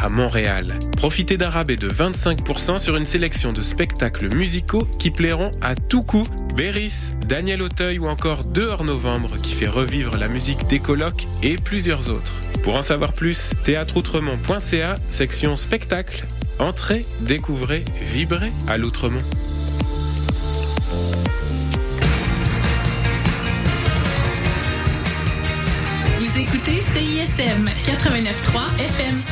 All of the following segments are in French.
à Montréal. Profitez d'un rabais de 25% sur une sélection de spectacles musicaux qui plairont à tout coup. Béris, Daniel Auteuil ou encore Dehors Novembre qui fait revivre la musique des colocs et plusieurs autres. Pour en savoir plus, théâtreoutremont.ca, section spectacle. Entrez, découvrez, vibrez à l'Outremont. Vous écoutez CISM 89.3 FM.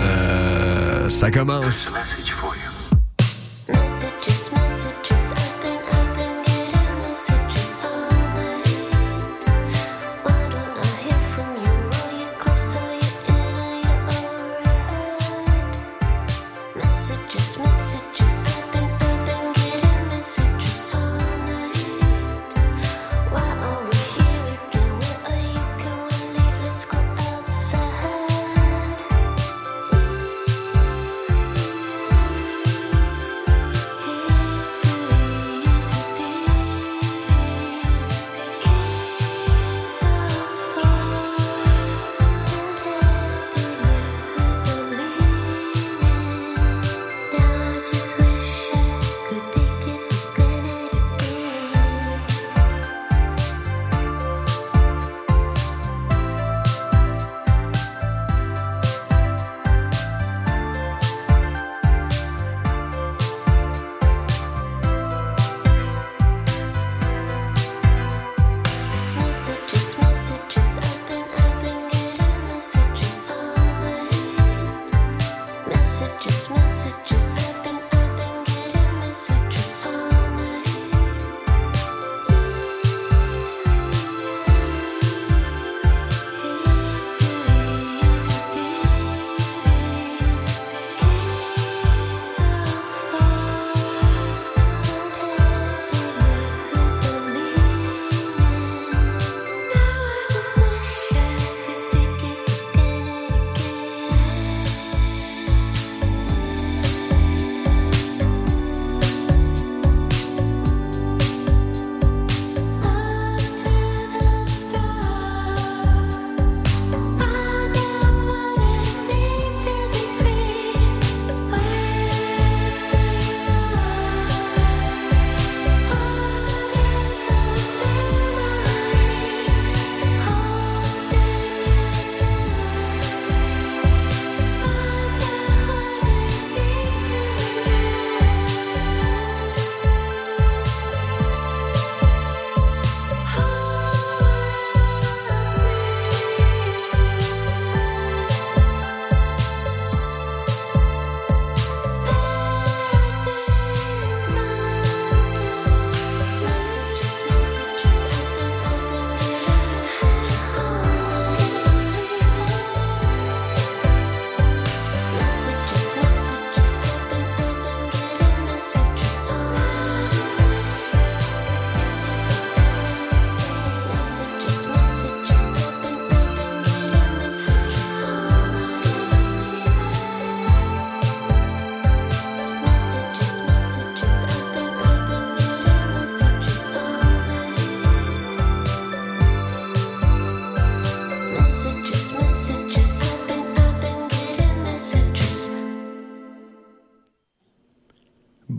Euh, ça commence.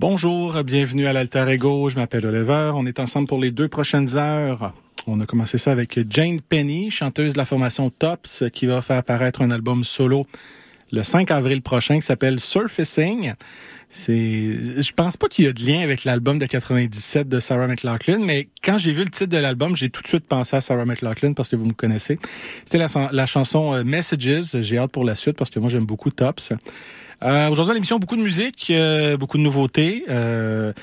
Bonjour, bienvenue à l'Alter Ego. Je m'appelle Oliver. On est ensemble pour les deux prochaines heures. On a commencé ça avec Jane Penny, chanteuse de la formation Tops, qui va faire apparaître un album solo le 5 avril prochain qui s'appelle Surfacing. C'est, je pense pas qu'il y a de lien avec l'album de 97 de Sarah McLachlan, mais quand j'ai vu le titre de l'album, j'ai tout de suite pensé à Sarah McLachlan parce que vous me connaissez. C'était la, la chanson euh, Messages. J'ai hâte pour la suite parce que moi j'aime beaucoup Tops. Euh, Aujourd'hui à l'émission, beaucoup de musique, euh, beaucoup de nouveautés. Euh,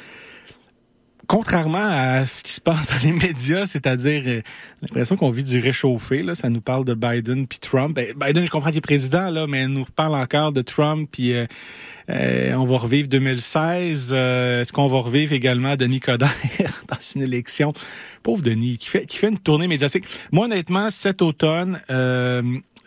contrairement à ce qui se passe dans les médias, c'est-à-dire euh, l'impression qu'on vit du réchauffé, là, ça nous parle de Biden puis Trump. Ben, Biden, je comprends qu'il est président, là, mais il nous parle encore de Trump puis euh, euh, on va revivre 2016. Euh, Est-ce qu'on va revivre également Denis Coderre dans une élection? Pauvre Denis, qui fait, qui fait une tournée médiatique. Moi, honnêtement, cet automne,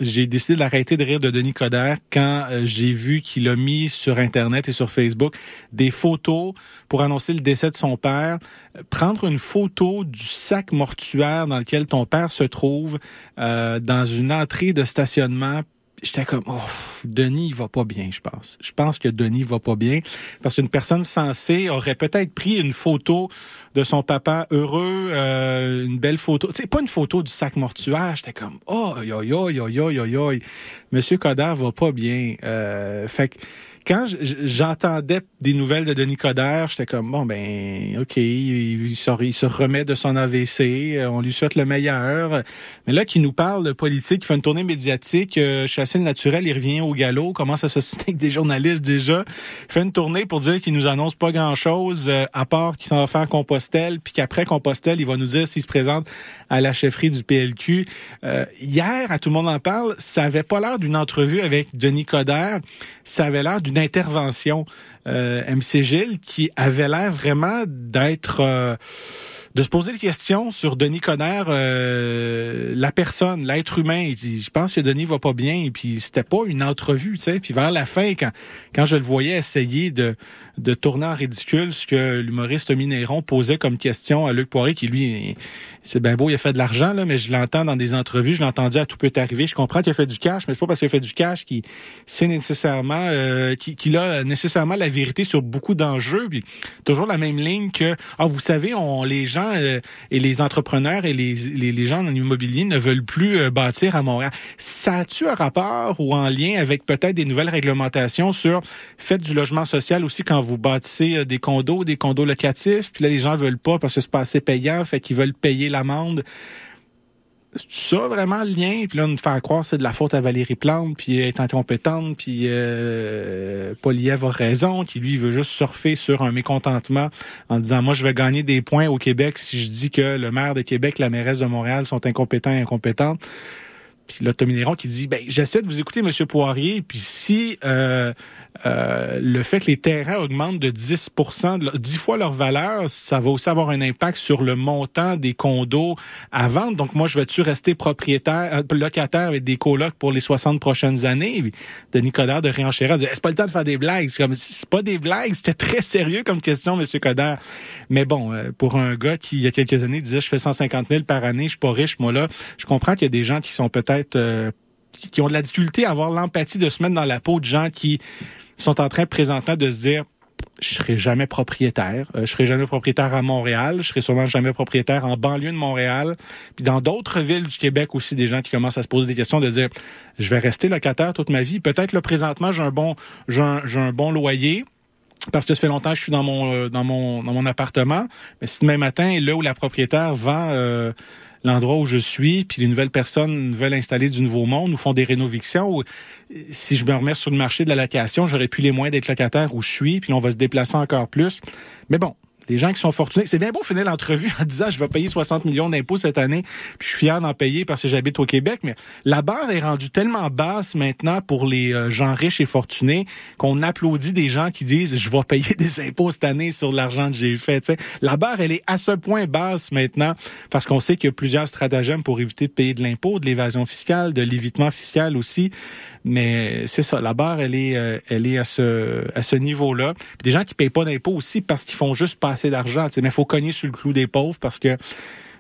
j'ai décidé d'arrêter de rire de Denis Coderre quand euh, j'ai vu qu'il a mis sur Internet et sur Facebook des photos pour annoncer le décès de son père. Euh, Prendre une photo du sac mortuaire dans lequel ton père se trouve euh, dans une entrée de stationnement J'étais comme, oh, Denis, il va pas bien, je pense. Je pense que Denis va pas bien parce qu'une personne sensée aurait peut-être pris une photo de son papa heureux, euh, une belle photo. Sais, pas une photo du sac mortuaire. J'étais comme, oh, yo, yo, yo, yo, yo, yo. Monsieur Coderre va pas bien. Euh, fait que, quand j'entendais des nouvelles de Denis Coderre, j'étais comme bon ben ok, il, se, remet de son AVC, euh, on lui souhaite le meilleur. Mais là, qui nous parle de politique, il fait une tournée médiatique, euh, chasser le naturel, il revient au galop, commence à s'associer avec des journalistes déjà, il fait une tournée pour dire qu'il nous annonce pas grand chose à part qu'il s'en va faire Compostelle, puis qu'après Compostelle, il va nous dire s'il se présente à la chefferie du PLQ. Euh, hier, à tout le monde en parle, ça avait pas l'air d'une entrevue avec Denis Coderre, ça avait l'air d'une intervention. Euh, MC Gilles qui avait l'air vraiment d'être euh, de se poser des questions sur Denis Coderre, euh, la personne, l'être humain. Je pense que Denis va pas bien. Et puis c'était pas une entrevue, tu sais. Puis vers la fin, quand quand je le voyais essayer de de tourner en ridicule ce que l'humoriste Minéron posait comme question à Luc Poiré, qui lui, c'est bien beau, il a fait de l'argent là, mais je l'entends dans des entrevues, je l'ai entendu à tout peut arriver. Je comprends qu'il a fait du cash, mais c'est pas parce qu'il a fait du cash qu'il c'est nécessairement euh, qu'il a nécessairement la vérité sur beaucoup d'enjeux. Puis toujours la même ligne que ah vous savez, on les gens euh, et les entrepreneurs et les, les, les gens en immobilier ne veulent plus euh, bâtir à Montréal. Ça a-tu un rapport ou en lien avec peut-être des nouvelles réglementations sur faites du logement social aussi quand vous bâtissez euh, des condos, des condos locatifs, puis là les gens veulent pas parce que c'est pas assez payant, fait qu'ils veulent payer l'amende. C'est ça vraiment le lien? Puis là, nous faire croire c'est de la faute à Valérie Plante, puis elle est incompétente, puis euh, a raison, qui lui veut juste surfer sur un mécontentement en disant moi je vais gagner des points au Québec si je dis que le maire de Québec, la mairesse de Montréal sont incompétents et incompétentes. Puis là, Tommy Néron qui dit ben j'essaie de vous écouter, Monsieur Poirier, puis si euh, euh, le fait que les terrains augmentent de 10 de leur- 10 fois leur valeur, ça va aussi avoir un impact sur le montant des condos à vendre. Donc moi, je vais-tu rester propriétaire, euh, locataire avec des colocs pour les 60 prochaines années? Denis Coderre de réenchérir, dit, c'est pas le temps de faire des blagues? C'est pas des blagues, c'était très sérieux comme question, Monsieur Coderre. Mais bon, euh, pour un gars qui, il y a quelques années, disait, je fais 150 000 par année, je suis pas riche, moi là, je comprends qu'il y a des gens qui sont peut-être, euh, qui- ont de la difficulté à avoir l'empathie de se mettre dans la peau de gens qui sont en train présentement de se dire je serai jamais propriétaire, euh, je serai jamais propriétaire à Montréal, je serai sûrement jamais propriétaire en banlieue de Montréal, puis dans d'autres villes du Québec aussi des gens qui commencent à se poser des questions de dire je vais rester locataire toute ma vie, peut-être là présentement j'ai un bon j'ai un, un bon loyer, parce que ça fait longtemps que je suis dans mon euh, dans mon dans mon appartement, mais si demain matin là où la propriétaire vend euh, l'endroit où je suis, puis les nouvelles personnes veulent installer du nouveau monde ou font des rénovictions, ou si je me remets sur le marché de la location, j'aurais plus les moyens d'être locataire où je suis, puis on va se déplacer encore plus. Mais bon, des gens qui sont fortunés. C'est bien beau finir l'entrevue en disant je vais payer 60 millions d'impôts cette année, puis je suis fier d'en payer parce que j'habite au Québec, mais la barre est rendue tellement basse maintenant pour les euh, gens riches et fortunés qu'on applaudit des gens qui disent je vais payer des impôts cette année sur l'argent que j'ai fait. La barre, elle est à ce point basse maintenant parce qu'on sait qu'il y a plusieurs stratagèmes pour éviter de payer de l'impôt, de l'évasion fiscale, de l'évitement fiscal aussi. Mais c'est ça, la barre, elle est, euh, elle est à ce, à ce niveau-là. Des gens qui payent pas d'impôts aussi parce qu'ils font juste pas assez d'argent. Mais faut cogner sur le clou des pauvres parce que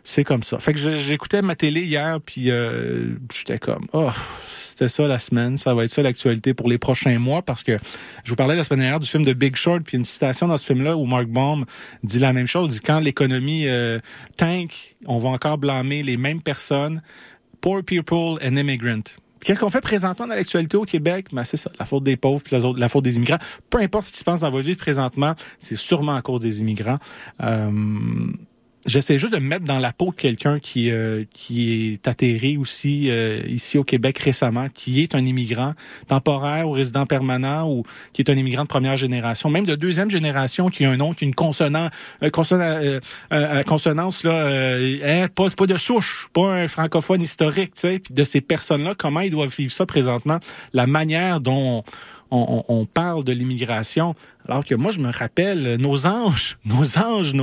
c'est comme ça. Fait que j'écoutais ma télé hier, puis euh, j'étais comme, oh, c'était ça la semaine, ça va être ça l'actualité pour les prochains mois, parce que je vous parlais la semaine dernière du film de Big Short, puis une citation dans ce film-là où Mark Baum dit la même chose, dit quand l'économie euh, tank, on va encore blâmer les mêmes personnes, poor people and immigrants. Qu'est-ce qu'on fait présentement dans l'actualité au Québec? Ben, c'est ça, la faute des pauvres puis la faute des immigrants. Peu importe ce qui se passe dans votre vie présentement, c'est sûrement à cause des immigrants. Euh, J'essaie juste de me mettre dans la peau de quelqu'un qui euh, qui est atterri aussi euh, ici au Québec récemment, qui est un immigrant temporaire ou résident permanent ou qui est un immigrant de première génération, même de deuxième génération, qui a un nom, qui a une consonant euh, euh, euh, consonance là, euh, hein, pas pas de souche, pas un francophone historique, tu sais. Puis de ces personnes-là, comment ils doivent vivre ça présentement, la manière dont on, parle de l'immigration, alors que moi, je me rappelle euh, nos anges, nos anges,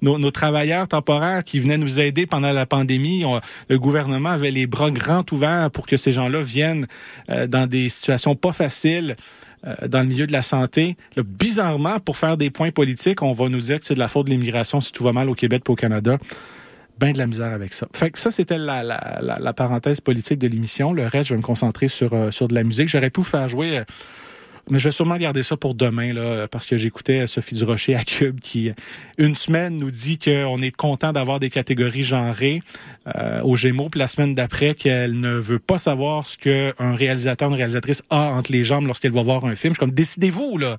nos, travailleurs temporaires qui venaient nous aider pendant la pandémie. Le gouvernement avait les bras grands ouverts pour que ces gens-là viennent euh, dans des situations pas faciles euh, dans le milieu de la santé. Là, bizarrement, pour faire des points politiques, on va nous dire que c'est de la faute de l'immigration si tout va mal au Québec et au Canada. Ben de la misère avec ça. Fait que ça, c'était la, parenthèse politique de l'émission. Le reste, je vais me concentrer sur, sur de la musique. J'aurais pu vous faire jouer... mais je vais sûrement garder ça pour demain, là, parce que j'écoutais Sophie Durocher à Cube qui, une semaine, nous dit qu'on est content d'avoir des catégories genrées euh, aux Gémeaux, puis la semaine d'après, qu'elle ne veut pas savoir ce qu'un réalisateur, une réalisatrice a entre les jambes lorsqu'elle va voir un film. Je suis comme, décidez-vous, là.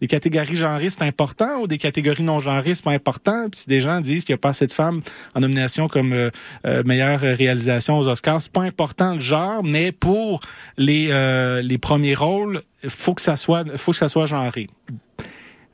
Des catégories genrées, c'est important, ou des catégories non genrées, c'est pas important. Puis si des gens disent qu'il n'y a pas assez de femmes en nomination comme euh, euh, meilleure réalisation aux Oscars, c'est pas important le genre, mais pour les, euh, les premiers rôles, faut que ça soit, faut que ça soit genré.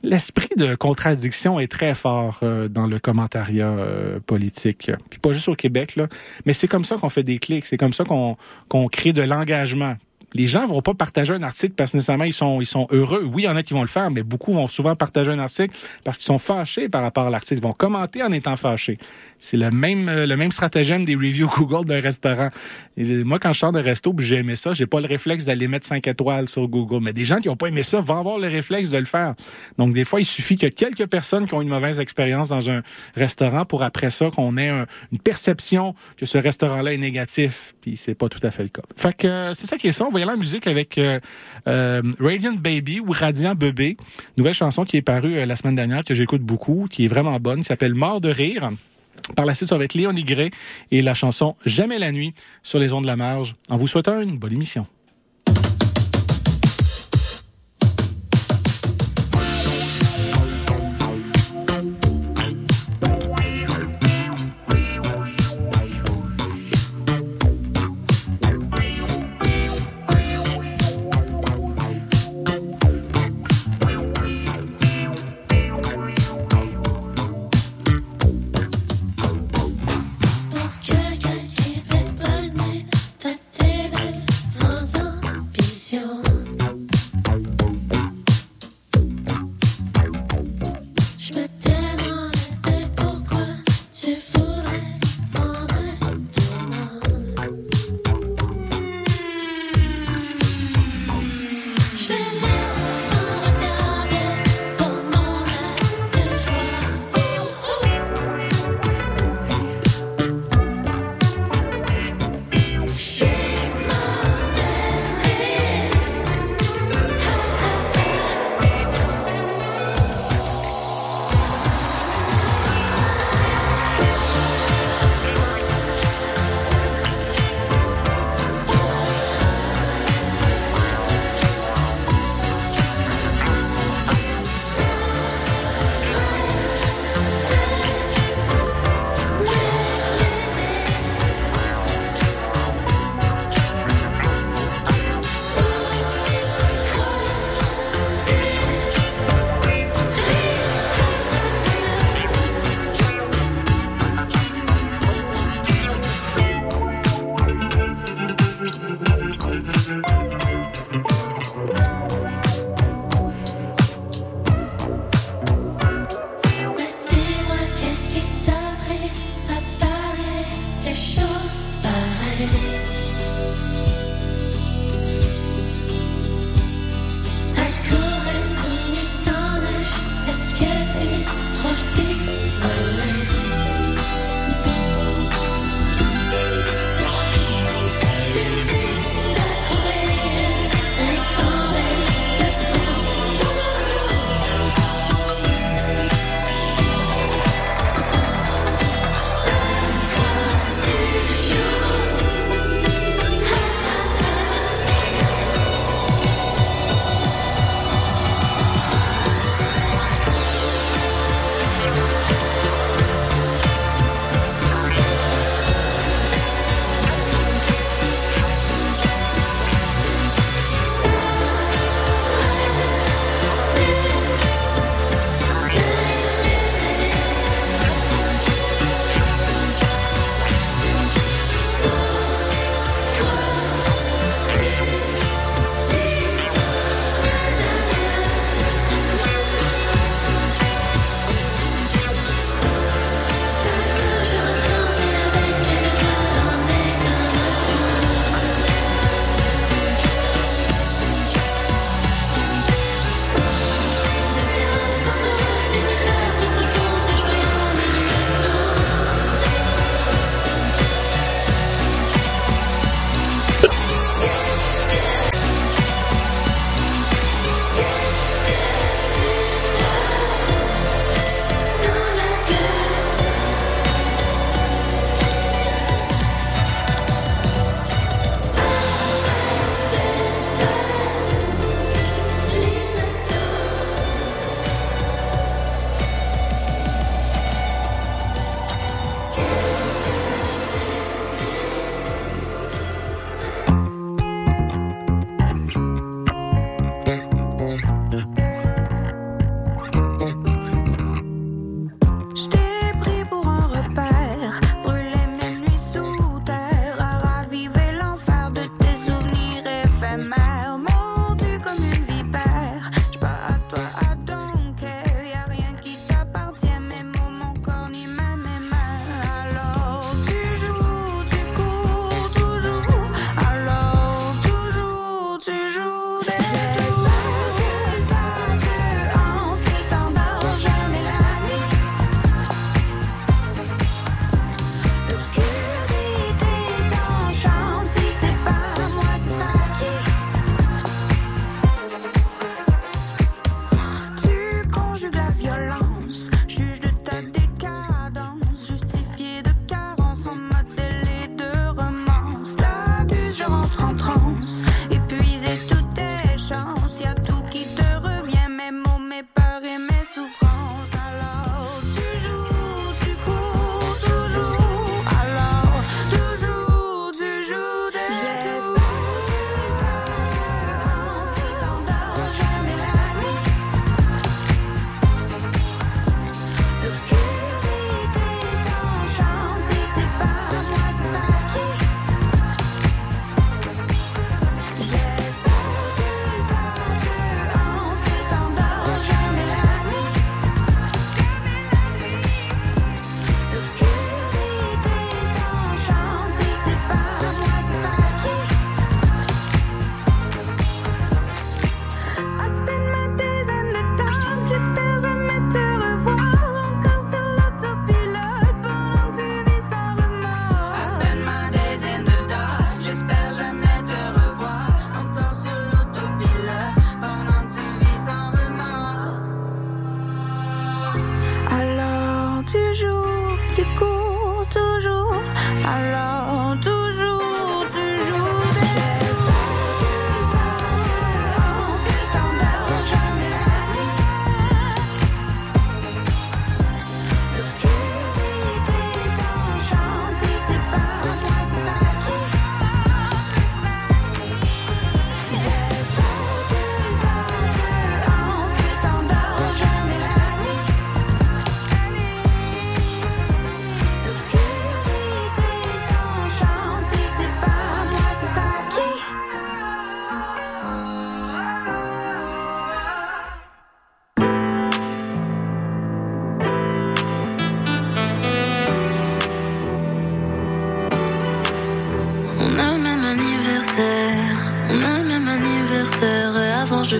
L'esprit de contradiction est très fort euh, dans le commentariat euh, politique. Puis pas juste au Québec, là. Mais c'est comme ça qu'on fait des clics, c'est comme ça qu'on qu'on crée de l'engagement. Les gens vont pas partager un article parce que nécessairement ils sont ils sont heureux. Oui, il y en a qui vont le faire, mais beaucoup vont souvent partager un article parce qu'ils sont fâchés par rapport à l'article. Ils vont commenter en étant fâchés. C'est le même euh, le même stratagème des reviews Google d'un restaurant. Moi, quand je sors de resto, j'ai aimé ça, j'ai pas le réflexe d'aller mettre 5 étoiles sur Google. Mais des gens qui ont pas aimé ça vont avoir le réflexe de le faire. Donc des fois, il suffit que quelques personnes qui ont une mauvaise expérience dans un restaurant pour après ça qu'on ait un- une perception que ce restaurant-là est négatif. Puis c'est pas tout à fait le cas. Fait que euh, c'est ça qui est ça. Aller en musique avec euh, euh, Radiant Baby ou Radiant Bébé, nouvelle chanson qui est parue euh, la semaine dernière que j'écoute beaucoup, qui est vraiment bonne, qui s'appelle Mort de rire. Par la suite, ça va être Léonie Gray et la chanson Jamais la nuit sur les ondes de la marge. En vous souhaitant une bonne émission.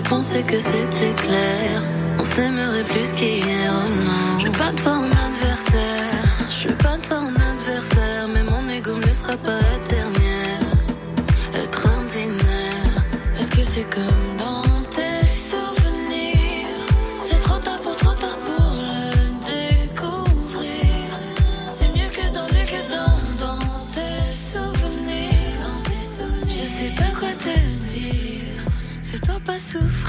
Pensais que c'était clair. On s'aimerait plus qu'hier, oh non. Je vais pas de toi en adversaire, je vais pas de toi en adversaire. Mais mon ego ne laissera pas être dernière, être ordinaire. Est-ce que c'est comme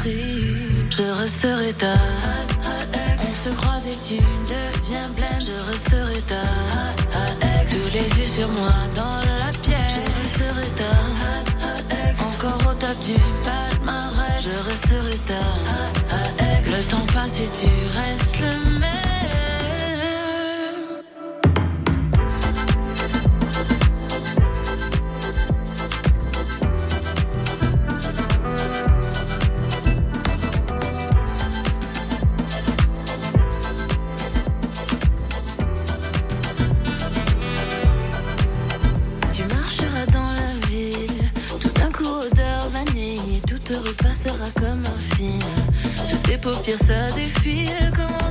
Je resterai ta On se croise et tu deviens blême. Je resterai ta Tous les yeux sur moi dans la pièce. Je resterai ta Encore au top du palmarès. Je resterai ta Le temps passe et tu restes le Paupières ça défile, comment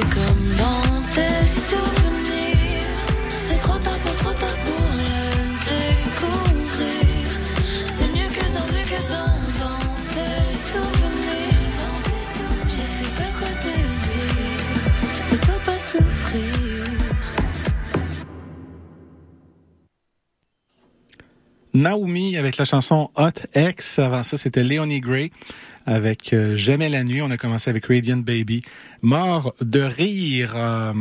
c'est comme dans tes souvenirs C'est trop tard pour trop tard pour le découvrir. C'est mieux que dans, mieux que dans, dans tes souvenirs. Je sais pas quoi te dire. Fais-toi pas souffrir. Naomi avec la chanson Hot X. Avant ça, c'était Leonie Gray avec euh, Jamais la nuit. On a commencé avec Radiant Baby. Mort de rire. Euh,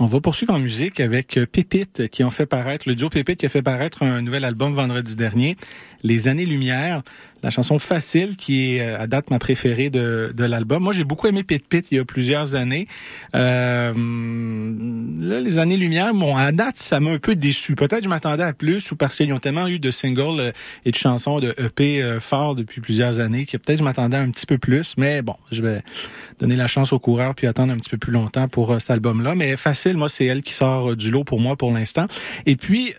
on va poursuivre en musique avec euh, Pépite qui ont fait paraître, le duo Pépite qui a fait paraître un nouvel album vendredi dernier, Les années lumière. La chanson Facile qui est euh, à date ma préférée de, de l'album. Moi j'ai beaucoup aimé Pit Pit il y a plusieurs années. Euh, là les années lumière, bon à date ça m'a un peu déçu. Peut-être je m'attendais à plus ou parce qu'ils ont tellement eu de singles euh, et de chansons de EP euh, forts depuis plusieurs années que peut-être je m'attendais un petit peu plus. Mais bon, je vais donner la chance aux coureurs puis attendre un petit peu plus longtemps pour cet album-là. Mais Facile, moi c'est elle qui sort du lot pour moi pour l'instant. Et puis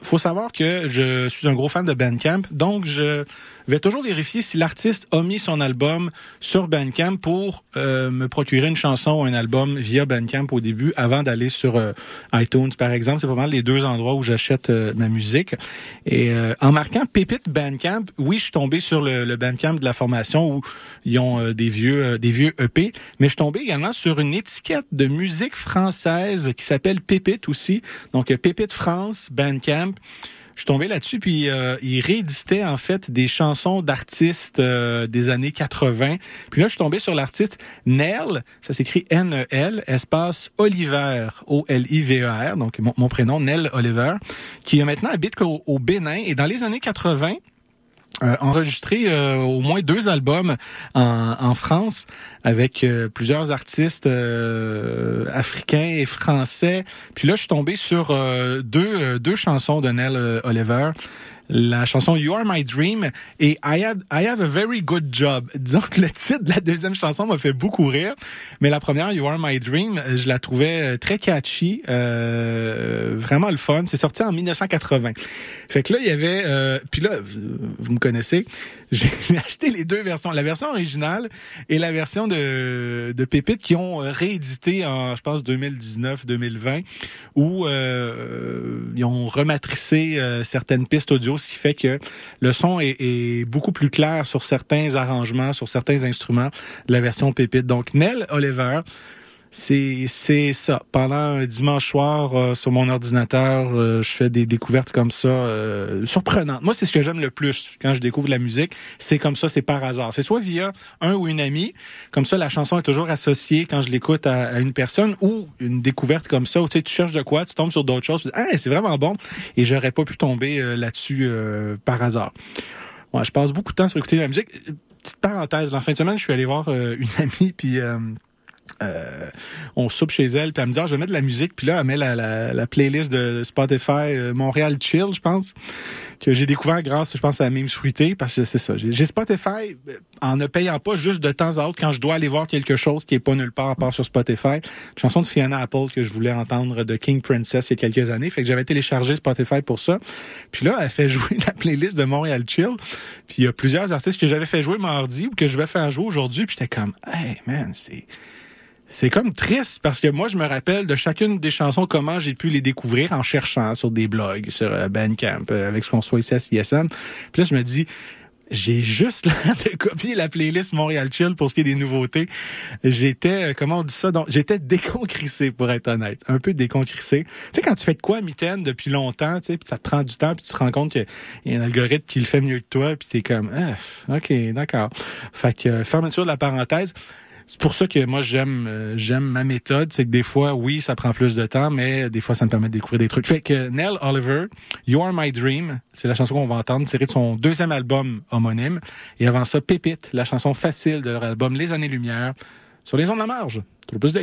faut savoir que je suis un gros fan de Bandcamp, donc je vais toujours vérifier si l'artiste a mis son album sur Bandcamp pour euh, me procurer une chanson ou un album via Bandcamp au début, avant d'aller sur euh, iTunes, par exemple. C'est pas mal les deux endroits où j'achète euh, ma musique. Et euh, en marquant Pépite Bandcamp, oui, je suis tombé sur le, le Bandcamp de la formation où ils ont des vieux des vieux EP, mais je suis tombé également sur une étiquette de musique française qui s'appelle Pépite aussi. Donc Pépite France Bandcamp. Je suis tombé là-dessus, puis euh, il rééditait en fait des chansons d'artistes euh, des années 80. Puis là, je suis tombé sur l'artiste Nel, ça s'écrit N-E-L, espace Oliver, O-L-I-V-E-R, donc mon, prénom, Nel Oliver, qui maintenant habite au Bénin. Et dans les années 80, euh, enregistré euh, au moins deux albums en, en France avec euh, plusieurs artistes euh, africains et français. Puis là, je suis tombé sur euh, deux, euh, deux chansons de Nell Oliver. La chanson You Are My Dream et I Have, I Have a Very Good Job. Disons que le titre de la deuxième chanson m'a fait beaucoup rire, mais la première, You Are My Dream, je la trouvais euh, très catchy, euh, vraiment le fun. C'est sorti en 1980. Fait que là, il y avait... Euh, puis là, vous me connaissez, j'ai j'ai acheté les deux versions, la version originale et la version de, de Pépite qui ont euh, réédité en, je pense, 2019-2020, où euh, ils ont rematricé euh, certaines pistes audio, ce qui fait que le son est, beaucoup plus clair sur certains arrangements, sur certains instruments, la version Pépite. Donc, Nell Oliver, c'est ça. Pendant un dimanche soir euh, sur mon ordinateur, euh, je fais des découvertes comme ça euh, surprenantes. Moi, c'est ce que j'aime le plus quand je découvre la musique. C'est comme ça, c'est par hasard. C'est soit via un ou une amie, comme ça la chanson est toujours associée quand je l'écoute à, une personne ou une découverte comme ça où tu sais tu cherches de quoi, tu tombes sur d'autres choses, ah, c'est vraiment bon et j'aurais pas pu tomber euh, là-dessus euh, par hasard. Ouais, je passe beaucoup de temps sur écouter la musique. Petite parenthèse, en fin de semaine, je suis allé voir une amie puis euh, on soupe chez elle, puis elle me dit ah, je vais mettre de la musique, puis là elle met la, la, la playlist de Spotify euh, Montréal Chill, je pense, que j'ai découvert grâce, je pense, à Mime Fruité, parce que c'est ça. J'ai Spotify euh, en ne payant pas juste de temps à autre quand je dois aller voir quelque chose qui est pas nulle part à part sur Spotify. Chanson de Fiona Apple que je voulais entendre de King Princess il y a quelques années, fait que j'avais téléchargé Spotify pour ça. Puis là, elle fait jouer la playlist de Montréal Chill. Puis il y a plusieurs artistes que j'avais fait jouer mardi ou que je vais faire jouer aujourd'hui, puis j'étais comme, hey man, c'est c'est comme triste parce que moi, je me rappelle de chacune des chansons, comment j'ai pu les découvrir en cherchant sur des blogs, sur euh, Bandcamp, euh, avec ce qu'on soit ici à CSM. Puis là, je me dis, j'ai juste l'air de copier la playlist Montréal Chill pour ce qui est des nouveautés. J'étais, euh, comment on dit ça? Donc, j'étais déconcrissé, pour être honnête. Un peu déconcrissé. Tu sais, quand tu fais de quoi, mitaine, depuis longtemps, tu sais, puis ça te prend du temps, puis tu te rends compte qu'il y a un algorithme qui le fait mieux que toi, puis t'es comme, ah, OK, d'accord. Fait que, fermeture de la parenthèse. C'est pour ça que moi j'aime euh, j'aime ma méthode, c'est que des fois oui ça prend plus de temps, mais des fois ça me permet de découvrir des trucs. Fait que Nell Oliver, You Are My Dream, c'est la chanson qu'on va entendre, tirée de son deuxième album homonyme, et avant ça Pépite, la chanson facile de leur album Les Années Lumière, sur les ondes de la marge, toujours plus de.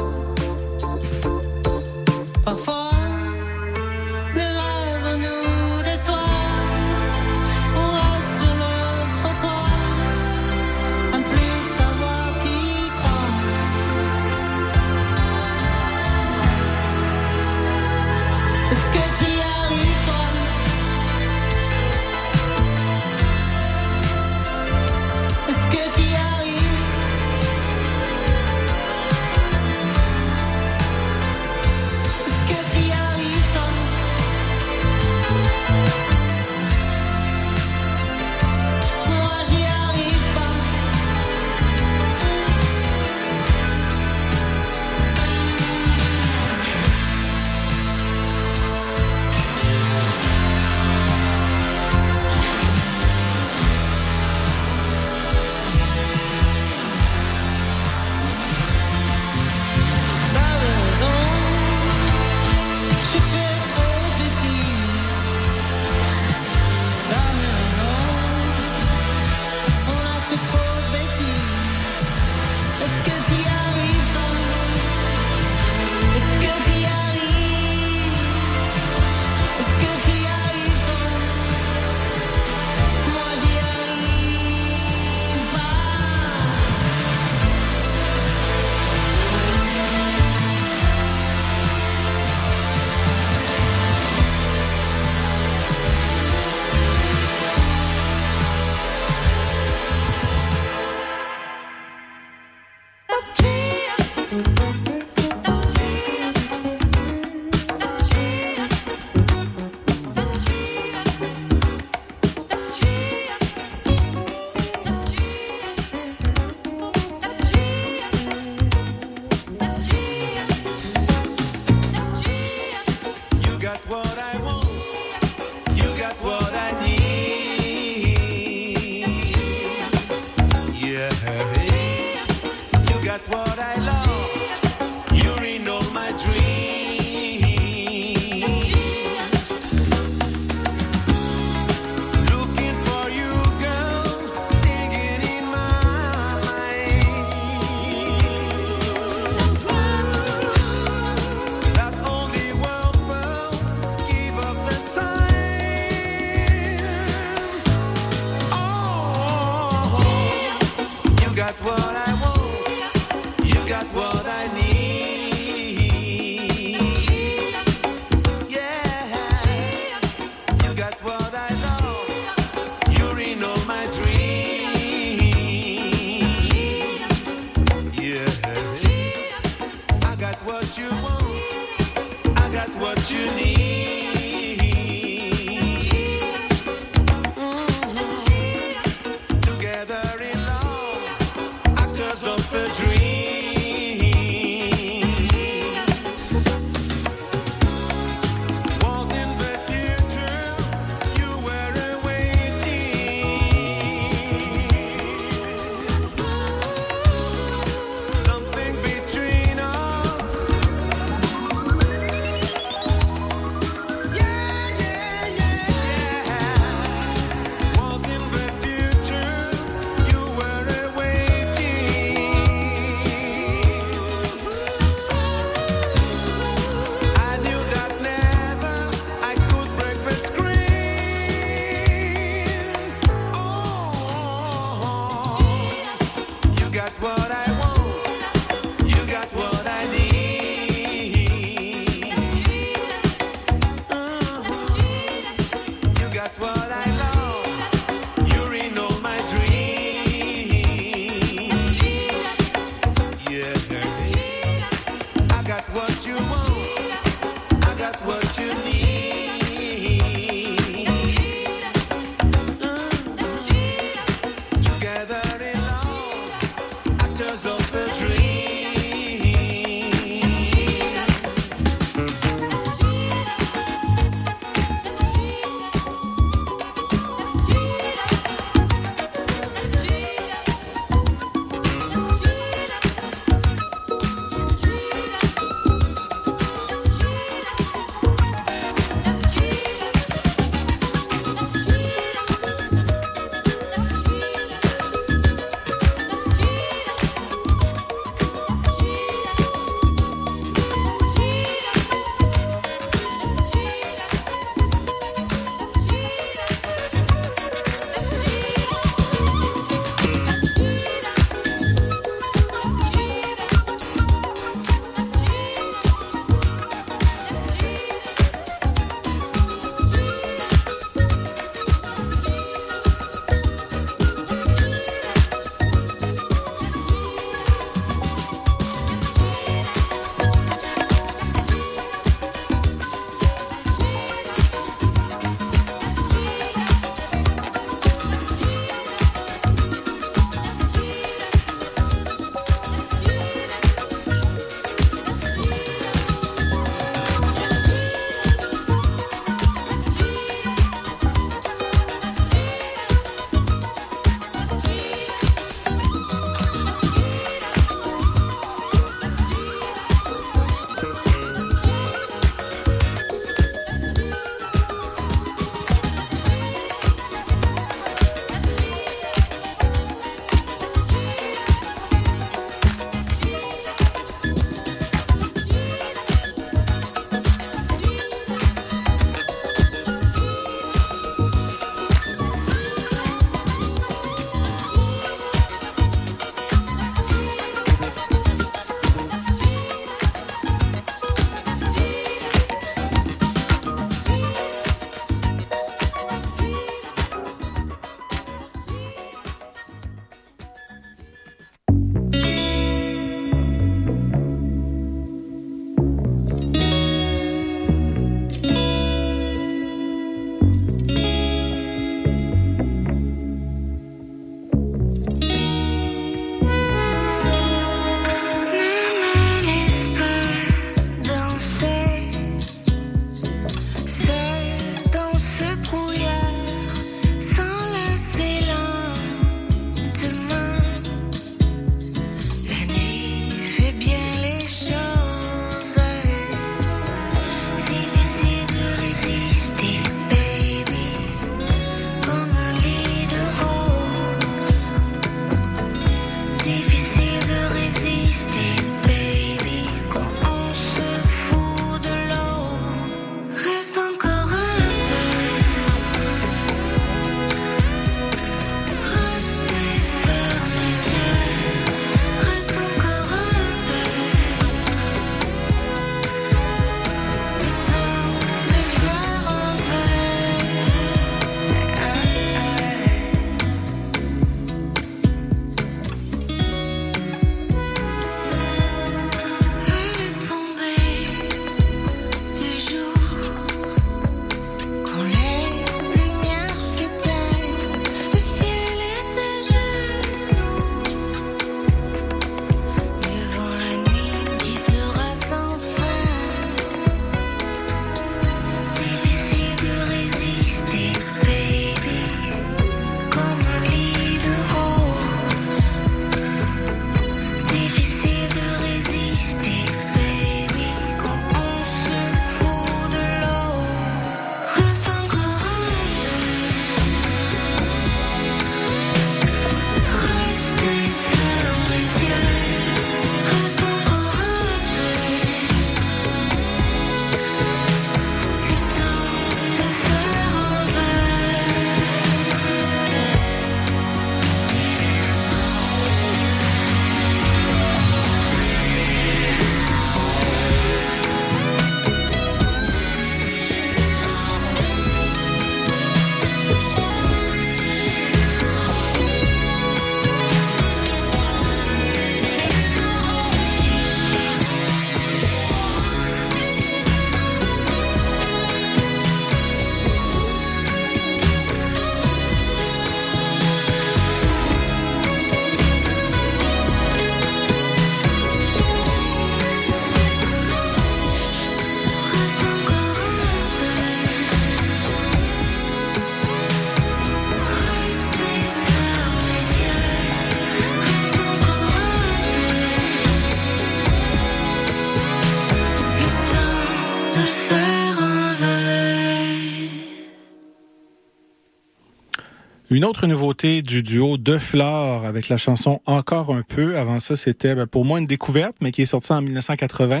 Une autre nouveauté du duo De Flore avec la chanson Encore un peu. Avant ça, c'était ben, pour moi une découverte, mais qui est sortie en 1980.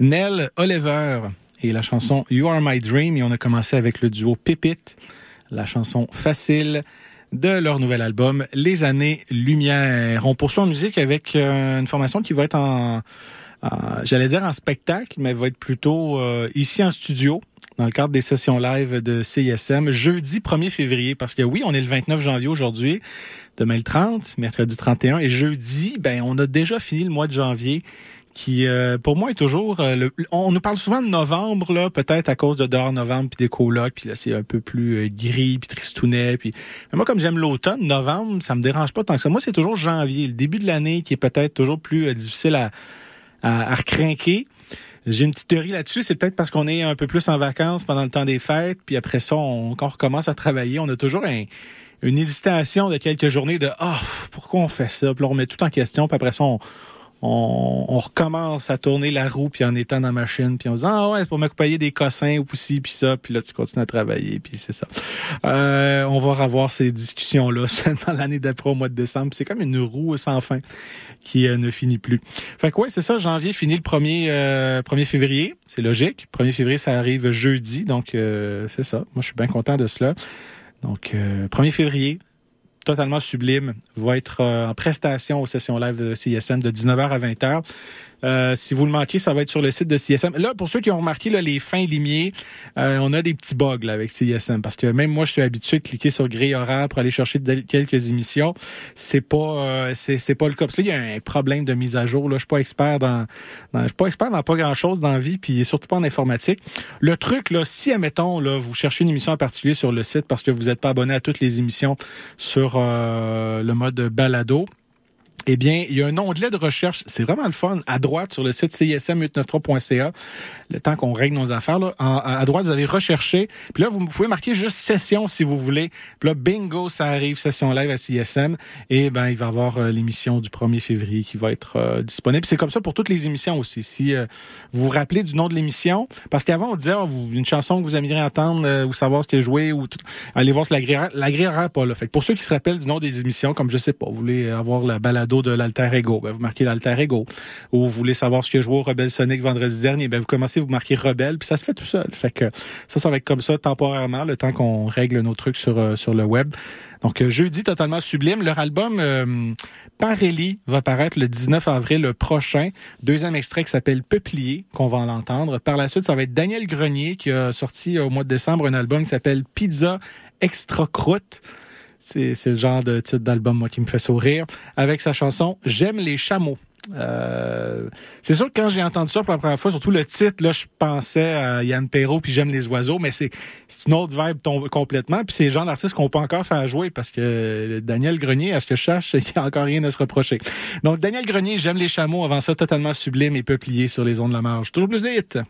Nell Oliver et la chanson You Are My Dream. Et on a commencé avec le duo Pépite, la chanson Facile de leur nouvel album Les années Lumière. On poursuit en musique avec euh, une formation qui va être en- j'allais dire en spectacle, mais va être plutôt euh, ici en studio dans le cadre des sessions live de CISM jeudi 1er février parce que oui, on est le 29 janvier aujourd'hui, demain le 30, mercredi 31 et jeudi, ben on a déjà fini le mois de janvier qui euh, pour moi est toujours euh, le- on nous parle souvent de novembre là peut-être à cause de dehors novembre puis des colocs puis là c'est un peu plus euh, gris puis tristounet puis mais moi comme j'aime l'automne novembre ça me dérange pas tant que ça. Moi c'est toujours janvier le début de l'année qui est peut-être toujours plus euh, difficile à à, à recrinquer. J'ai une petite théorie là-dessus, c'est peut-être parce qu'on est un peu plus en vacances pendant le temps des fêtes, puis après ça, on, quand on recommence à travailler, on a toujours un- une hésitation de quelques journées de ah pourquoi on fait ça, puis là, on remet tout en question, puis après ça on, on, recommence à tourner la roue puis en étant dans la machine puis se dit ah ouais c'est pour me payer des cossins ou ci puis ça puis là tu continues à travailler puis c'est ça. Euh, on va revoir ces discussions là seulement l'année d'après au mois de décembre c'est comme une roue sans fin qui euh, ne finit plus. Fait que ouais c'est ça janvier finit le 1er euh, 1er février c'est logique. 1er février ça arrive jeudi donc euh, c'est ça. Moi je suis bien content de cela. Donc euh, 1er février totalement sublime, va être euh, en prestation aux sessions live de CSM de 19h à 20h. Euh, si vous le manquez, ça va être sur le site de CSM. Là, pour ceux qui ont remarqué là, les fins limiers, euh, on a des petits bugs là, avec CSM parce que même moi, je suis habitué de cliquer sur grille horaire pour aller chercher quelques émissions. C'est pas, euh, c'est, pas le cas. Parce que là, il y a un problème de mise à jour. Là, je suis pas expert dans- je suis pas expert dans pas grand chose dans la vie, puis surtout pas en informatique. Le truc là, si admettons là, vous cherchez une émission en particulier sur le site parce que vous n'êtes pas abonné à toutes les émissions sur euh, le mode balado. Eh bien, il y a un onglet de recherche. C'est vraiment le fun. À droite, sur le site cism893.ca, le temps qu'on règle nos affaires, là, à droite, vous allez rechercher. Puis là, vous pouvez marquer juste session si vous voulez. Puis là, bingo, ça arrive, session live à CISM. Et ben, il va y avoir euh, l'émission du 1er février qui va être euh, disponible. C'est comme ça pour toutes les émissions aussi. Si euh, vous vous rappelez du nom de l'émission, parce qu'avant, on disait, vous, une chanson que vous aimeriez entendre ou savoir ce qui est joué, ou tout, allez voir sur la grille horaire. La grille horaire, pas là. Pour ceux qui se rappellent du nom des émissions, comme je sais pas, vous voulez avoir la balado de l'Alter Ego, ben vous marquez l'Alter Ego. Ou vous voulez savoir ce que joué au Rebelle Sonic vendredi dernier, ben vous commencez, vous marquez Rebelle, puis ça se fait tout seul. Fait que ça, ça va être comme ça temporairement, le temps qu'on règle nos trucs sur, euh, le web. Donc, euh, jeudi, totalement sublime. Leur album euh, Parelli va paraître le 19 avril prochain. Deuxième extrait qui s'appelle Peuplier, qu'on va l'entendre. Par la suite, ça va être Daniel Grenier qui a sorti au mois de décembre un album qui s'appelle Pizza Extra Croûte. C'est le genre de titre d'album moi qui me fait sourire. Avec sa chanson J'aime les chameaux. Euh, c'est sûr que quand j'ai entendu ça pour la première fois, surtout le titre, là, je pensais à Yann Perrault puis J'aime les oiseaux, mais c'est c'est une autre vibe tombe complètement. Puis c'est le genre d'artiste qu'on peut encore faire jouer parce que Daniel Grenier, à ce que je cherche, il n'y a encore rien à se reprocher. Donc Daniel Grenier, J'aime les chameaux, avant ça totalement sublime et peuplier sur les ondes de la marge. Toujours plus de hits.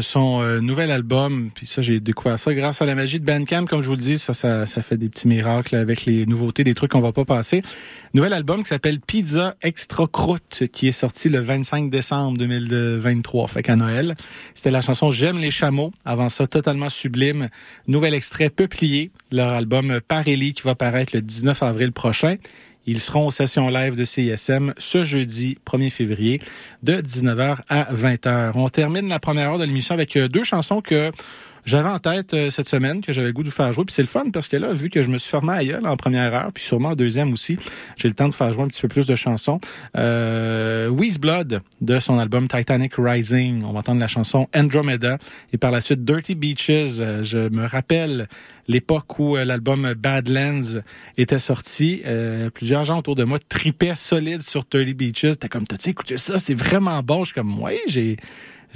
Son euh, nouvel album, puis ça j'ai découvert ça grâce à la magie de Bandcamp, comme je vous le dis, ça, ça, ça fait des petits miracles avec les nouveautés, des trucs qu'on va pas passer. Nouvel album qui s'appelle Pizza Extra Croûte, qui est sorti le 25 décembre 2023, fait qu'à Noël. C'était la chanson J'aime les chameaux, avant ça totalement sublime. Nouvel extrait Peuplier, leur album Parélie qui va paraître le 19 avril prochain. Ils seront aux sessions live de CISM ce jeudi 1er février de 19h à 20h. On termine la première heure de l'émission avec euh, deux chansons que j'avais en tête euh, cette semaine, que j'avais goût de faire jouer. Puis c'est le fun parce que là, vu que je me suis fermé à gueule en première heure, puis sûrement en deuxième aussi, j'ai le temps de faire jouer un petit peu plus de chansons. Euh, Weeze Blood de son album Titanic Rising. On va entendre la chanson Andromeda et par la suite Dirty Beaches. Euh, je me rappelle l'époque où euh, l'album Badlands était sorti. Euh, plusieurs gens autour de moi tripaient solide sur Dirty Beaches. T'es comme, t'as-tu écouté ça? C'est vraiment bon. Je suis comme, oui, j'ai,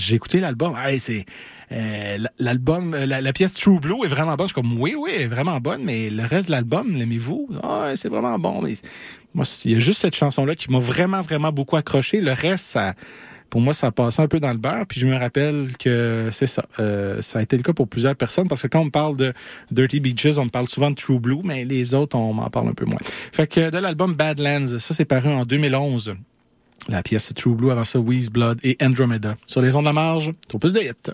j'ai écouté l'album. Hey, c'est, euh, l'album, la, la pièce True Blue est vraiment bonne. Je suis comme, oui, oui, vraiment bonne, mais le reste de l'album, l'aimez-vous? Ah, c'est vraiment bon. Mais moi, il y a juste cette chanson-là qui m'a vraiment, vraiment beaucoup accroché. Le reste, ça, pour moi, ça passé un peu dans le beurre. Puis je me rappelle que c'est ça. Euh, ça a été le cas pour plusieurs personnes parce que quand on parle de Dirty Beaches, on parle souvent de True Blue, mais les autres, on m'en parle un peu moins. Fait que de l'album Badlands, ça c'est paru en 2011. La pièce True Blue, avant ça, Blood et Andromeda. Sur les ondes de la marge, trop plus de hits.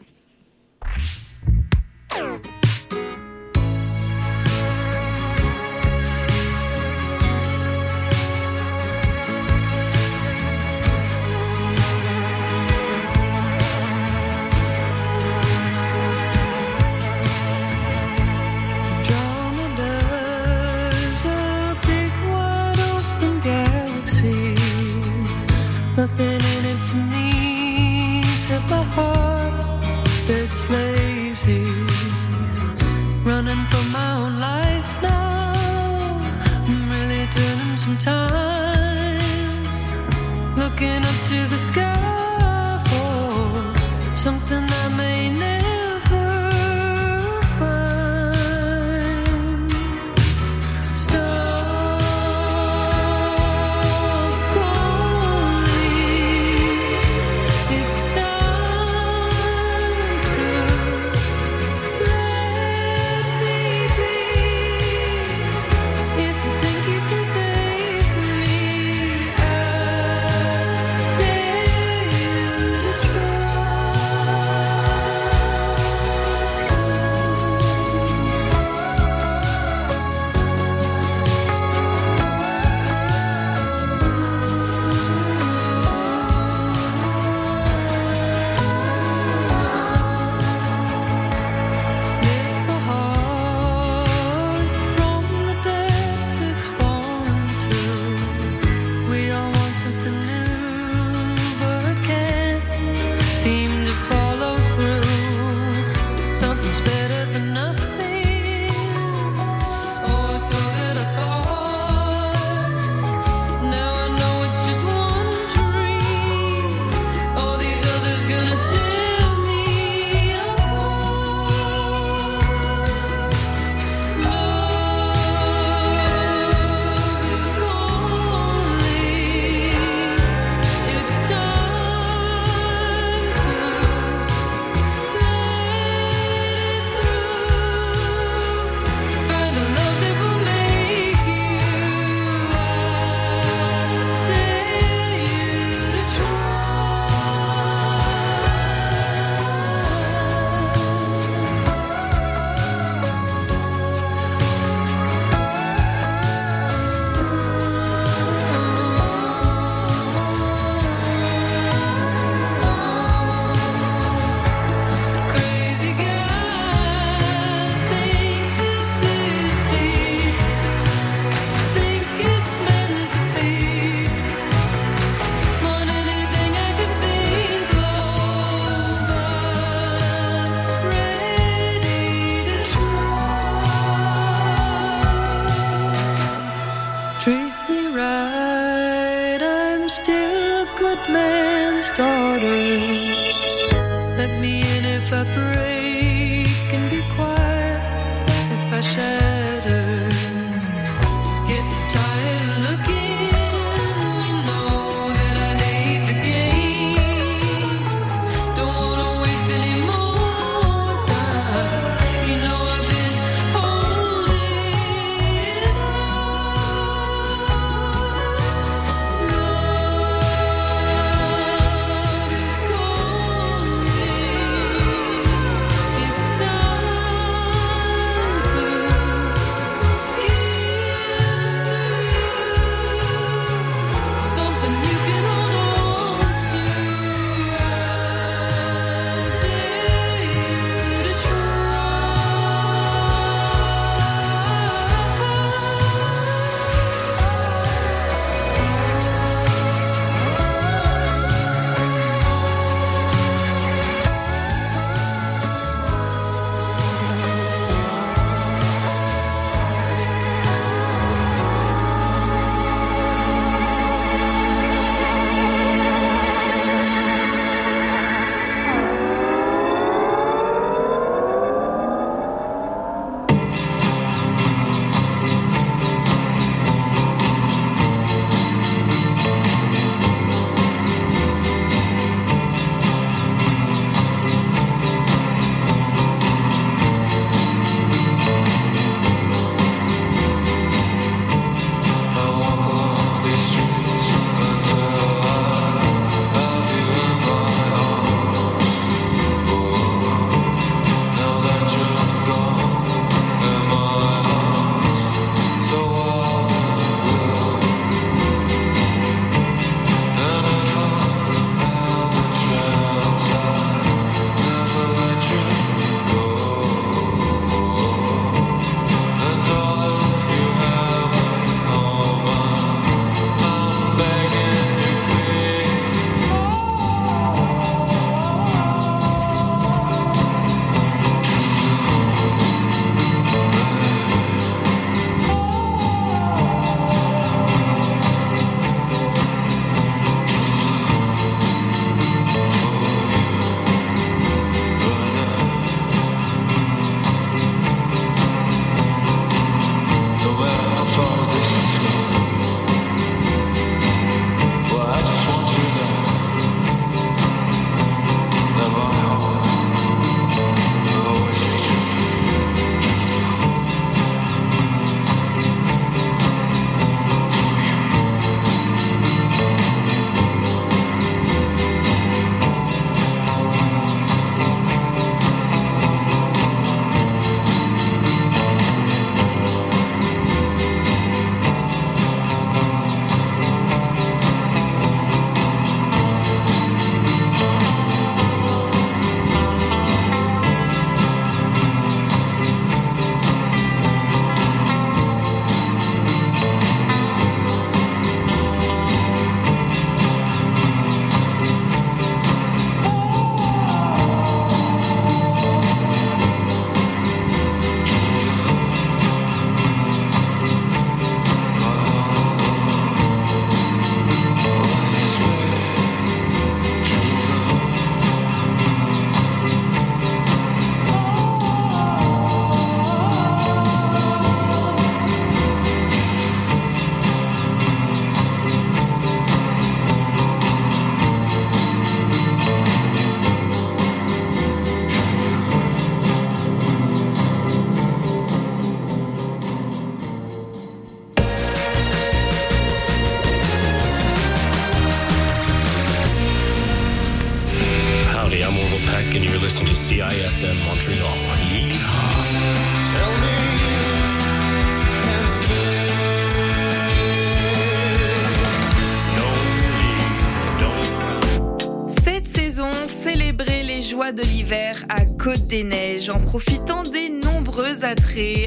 Looking up to the sky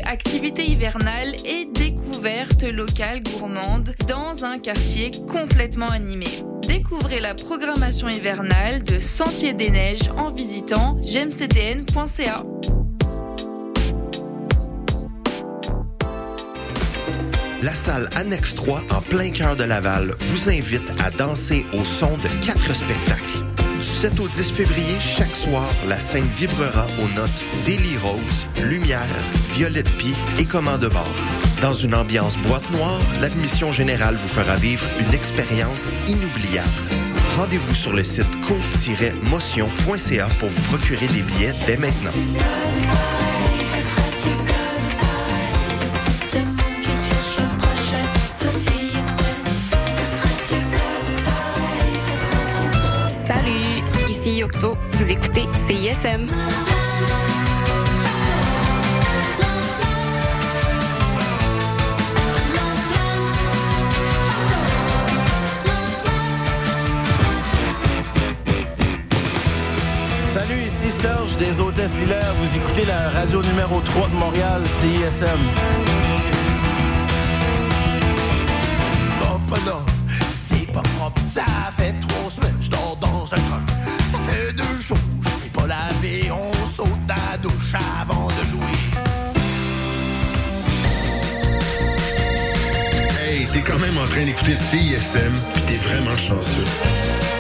activités hivernales et découvertes locales gourmandes dans un quartier complètement animé. Découvrez la programmation hivernale de Sentier des Neiges en visitant gmcdn.ca. La salle Annexe 3 en plein cœur de Laval vous invite à danser au son de quatre spectacles. 7 au 10 février, chaque soir, la scène vibrera aux notes Daily Rose, Lumière, Violette Pie et Commande Bord. Dans une ambiance boîte noire, l'admission générale vous fera vivre une expérience inoubliable. Rendez-vous sur le site co-motion.ca pour vous procurer des billets dès maintenant. Vous écoutez CISM. Salut, ici Serge des Hôtesses Hilaire. Vous écoutez la radio numéro 3 de Montréal, CISM. train d'écouter CISM, puis t'es vraiment chanceux.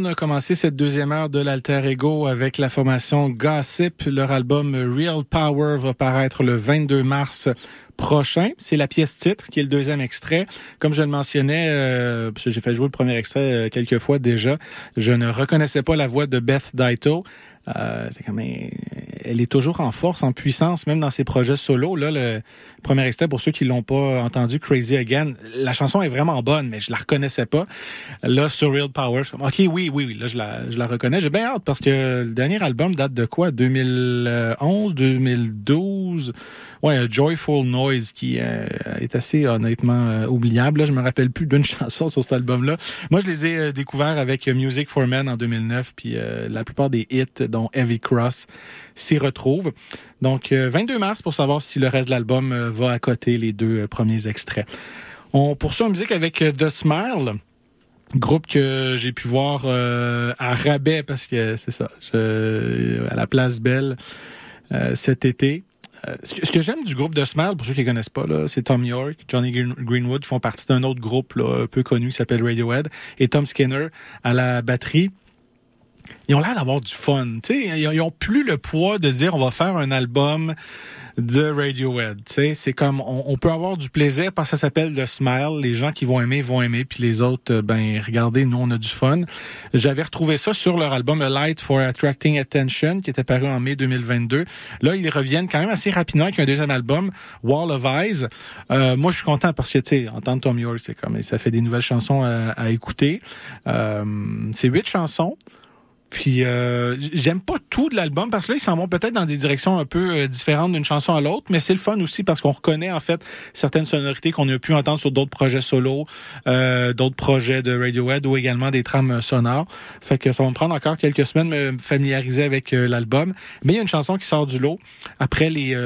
On a commencé cette deuxième heure de l'Alter Ego avec la formation Gossip. Leur album Real Power va paraître le 22 mars prochain. C'est la pièce titre qui est le deuxième extrait. Comme je le mentionnais, euh, parce que j'ai fait jouer le premier extrait euh, quelques fois déjà, je ne reconnaissais pas la voix de Beth Daito. Euh, c'est quand même, elle est toujours en force, en puissance, même dans ses projets solo. Là, le premier extrait, pour ceux qui l'ont pas entendu, Crazy Again, la chanson est vraiment bonne, mais je la reconnaissais pas. Là, sur Real Power, ok, oui, oui, oui, là, je la, je la reconnais. J'ai bien hâte parce que le dernier album date de quoi? 2011, 2012? Ouais, Joyful Noise, qui euh, est assez honnêtement euh, oubliable. Là, je me rappelle plus d'une chanson sur cet album-là. Moi, je les ai euh, découverts avec Music for Men en 2009, puis la plupart des hits, Heavy Cross, s'y retrouvent. Donc, euh, 22 mars pour savoir si le reste de l'album euh, va à côté les deux euh, premiers extraits. On poursuit en musique avec euh, The Smile. Groupe que j'ai pu voir euh, à rabais parce que c'est ça, à la place Belle euh, cet été. Euh, ce que, j'aime du groupe de Smile, pour ceux qui ne connaissent pas, c'est Tom York, Johnny Green- Greenwood, font partie d'un autre groupe peu connu qui s'appelle Radiohead, et Tom Skinner à la batterie. Ils ont l'air d'avoir du fun. Tu sais, ils, ils ont plus le poids de dire on va faire un album de Radiohead. C'est comme on, peut avoir du plaisir parce que ça s'appelle The Smile. Les gens qui vont aimer vont aimer, puis les autres, euh, ben regardez, nous on a du fun. J'avais retrouvé ça sur leur album A Light for Attracting Attention qui était paru en mai 2022. Là, ils reviennent quand même assez rapidement avec un deuxième album, Wall of Eyes. Euh, moi, je suis content parce que tu sais, entendre Tom York, c'est comme ça fait des nouvelles chansons à, à écouter. Euh, c'est huit chansons. Puis euh, j'aime pas tout de l'album parce que là ils s'en vont peut-être dans des directions un peu euh, différentes d'une chanson à l'autre, mais c'est le fun aussi parce qu'on reconnaît en fait certaines sonorités qu'on a pu entendre sur d'autres projets solo, euh, d'autres projets de Radiohead ou également des trames euh, sonores. Fait que ça va me prendre encore quelques semaines de me familiariser avec euh, l'album, mais il y a une chanson qui sort du lot après les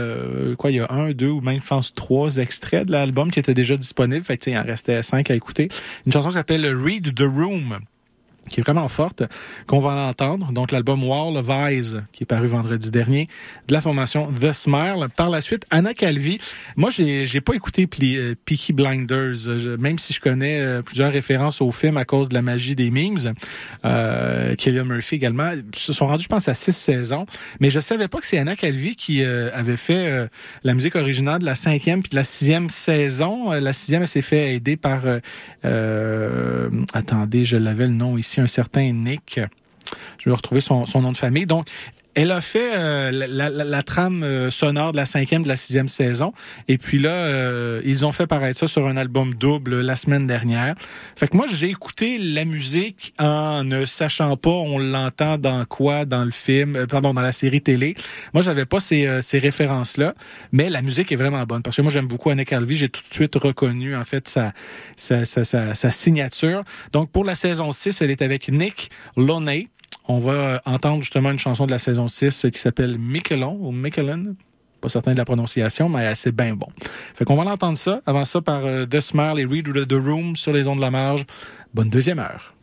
quoi il y a un, deux ou même je pense trois extraits de l'album qui étaient déjà disponibles. Fait que il en restait cinq à écouter. Une chanson qui s'appelle Read the Room qui est vraiment forte, qu'on va entendre. Donc, l'album Wall of Eyes, qui est paru vendredi dernier, de la formation The Smile. Par la suite, Anna Calvi. Moi, j'ai, j'ai pas écouté euh, Peaky Blinders, même si je connais euh, plusieurs références au film à cause de la magie des memes. Euh, Killian Murphy également. Ils se sont rendus, je pense, à six saisons. Mais je savais pas que c'est Anna Calvi qui euh, avait fait la musique originale de la cinquième puis de la sixième saison. La sixième, elle s'est fait aider par... attendez, je l'avais le nom ici, un certain Nick. Je vais retrouver son, son nom de famille. Donc, elle a fait euh, la, la- la- trame euh, sonore de la cinquième, de la sixième saison. Et puis là, euh, ils ont fait paraître ça sur un album double la semaine dernière. Fait que moi, j'ai écouté la musique en ne sachant pas on l'entend dans quoi dans le film, euh, pardon, dans la série télé. Moi, j'avais pas ces, euh, ces références-là, mais la musique est vraiment bonne. Parce que moi, j'aime beaucoup Anna Calvi. J'ai tout de suite reconnu, en fait, sa, sa, sa, sa, sa signature. Donc, pour la saison 6, elle est avec Nick Loney. On va euh, entendre justement une chanson de la saison 6 qui s'appelle Michelon ou Michelin. Pas certain de la prononciation, mais c'est bien bon. Fait qu'on va l'entendre ça. Avant ça, par euh, The Smile et Read the Room sur les ondes de la marge. Bonne deuxième heure.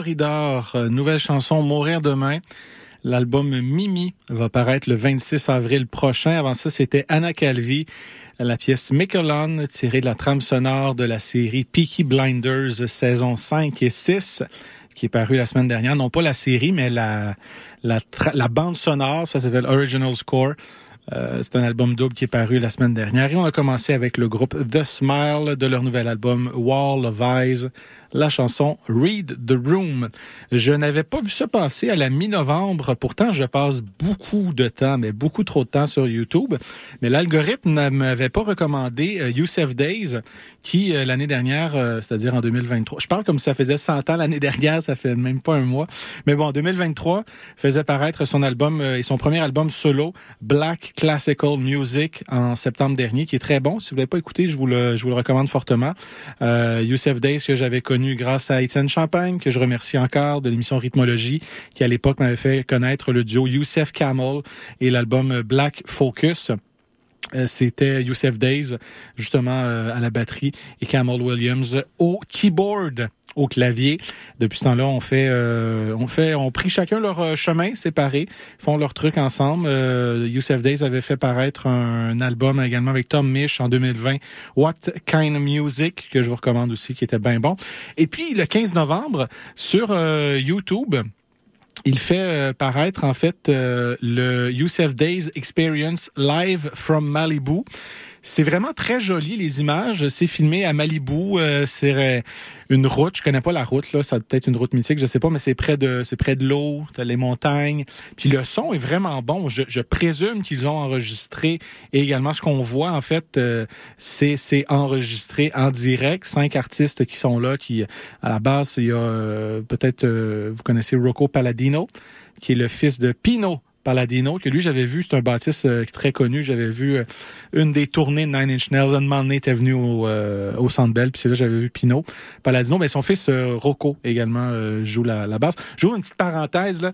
Corridor, euh, nouvelle chanson Mourir demain. L'album Mimi va paraître le 26 avril prochain. Avant ça, c'était Anna Calvi, la pièce Michelon, tirée de la trame sonore de la série Peaky Blinders, saison 5 et 6, qui est parue la semaine dernière. Non pas la série, mais la, bande sonore, ça s'appelle Original Score. Euh, c'est un album double qui est paru la semaine dernière. Et on a commencé avec le groupe The Smile de leur nouvel album Wall of Eyes, la chanson Read the Room. Je n'avais pas vu ça passer à la mi-novembre. Pourtant, je passe beaucoup de temps, mais beaucoup trop de temps sur YouTube. Mais l'algorithme ne m'avait pas recommandé euh, Youssef Days, qui euh, l'année dernière, euh, c'est-à-dire en 2023, je parle comme ça faisait 100 ans l'année dernière, ça fait même pas un mois. Mais bon, 2023 faisait paraître son album et son premier album solo, Black Classical Music, en septembre dernier, qui est très bon. Si vous l'avez pas écouté, je vous le, je vous le recommande fortement. Euh, Youssef Days, que j'avais connu grâce à Étienne Champagne, que je remercie encore de l'émission Rhythmologie, qui à l'époque m'avait fait connaître le duo Youssef Camel et l'album Black Focus. Euh, C'était Youssef Days, justement euh, à la batterie, et Camel Williams au keyboard, au clavier. Depuis ce temps-là, on fait, euh, on fait, on pris chacun leur euh, chemin séparé, font leur truc ensemble. Euh, Youssef Days avait fait paraître un, album également avec Tom Misch en 2020, What Kind of Music, que je vous recommande aussi, qui était bien bon. Et puis le 15 novembre sur euh, YouTube il fait euh, paraître en fait le Youssef Days Experience Live from Malibu. C'est vraiment très joli les images. C'est filmé à Malibu. Euh, c'est euh, une route. Je connais pas la route là. Ça doit être une route mythique. Je sais pas, mais c'est près de c'est près de l'eau. T'as les montagnes. Puis le son est vraiment bon. Je, je présume qu'ils ont enregistré et également ce qu'on voit en fait, euh, c'est c'est enregistré en direct. Cinq artistes qui sont là. Qui à la base il y a euh, peut-être vous connaissez Rocco Palladino qui est le fils de Pino Palladino, que lui, j'avais vu, c'est un bâtisse euh, très connu. J'avais vu euh, une des tournées de Nine Inch Nails. Un moment donné, était venu au, euh, au Centre Bell, puis c'est là j'avais vu Pino Palladino. Mais son fils, euh, Rocco, également, joue la, la basse. J'ouvre une petite parenthèse, là.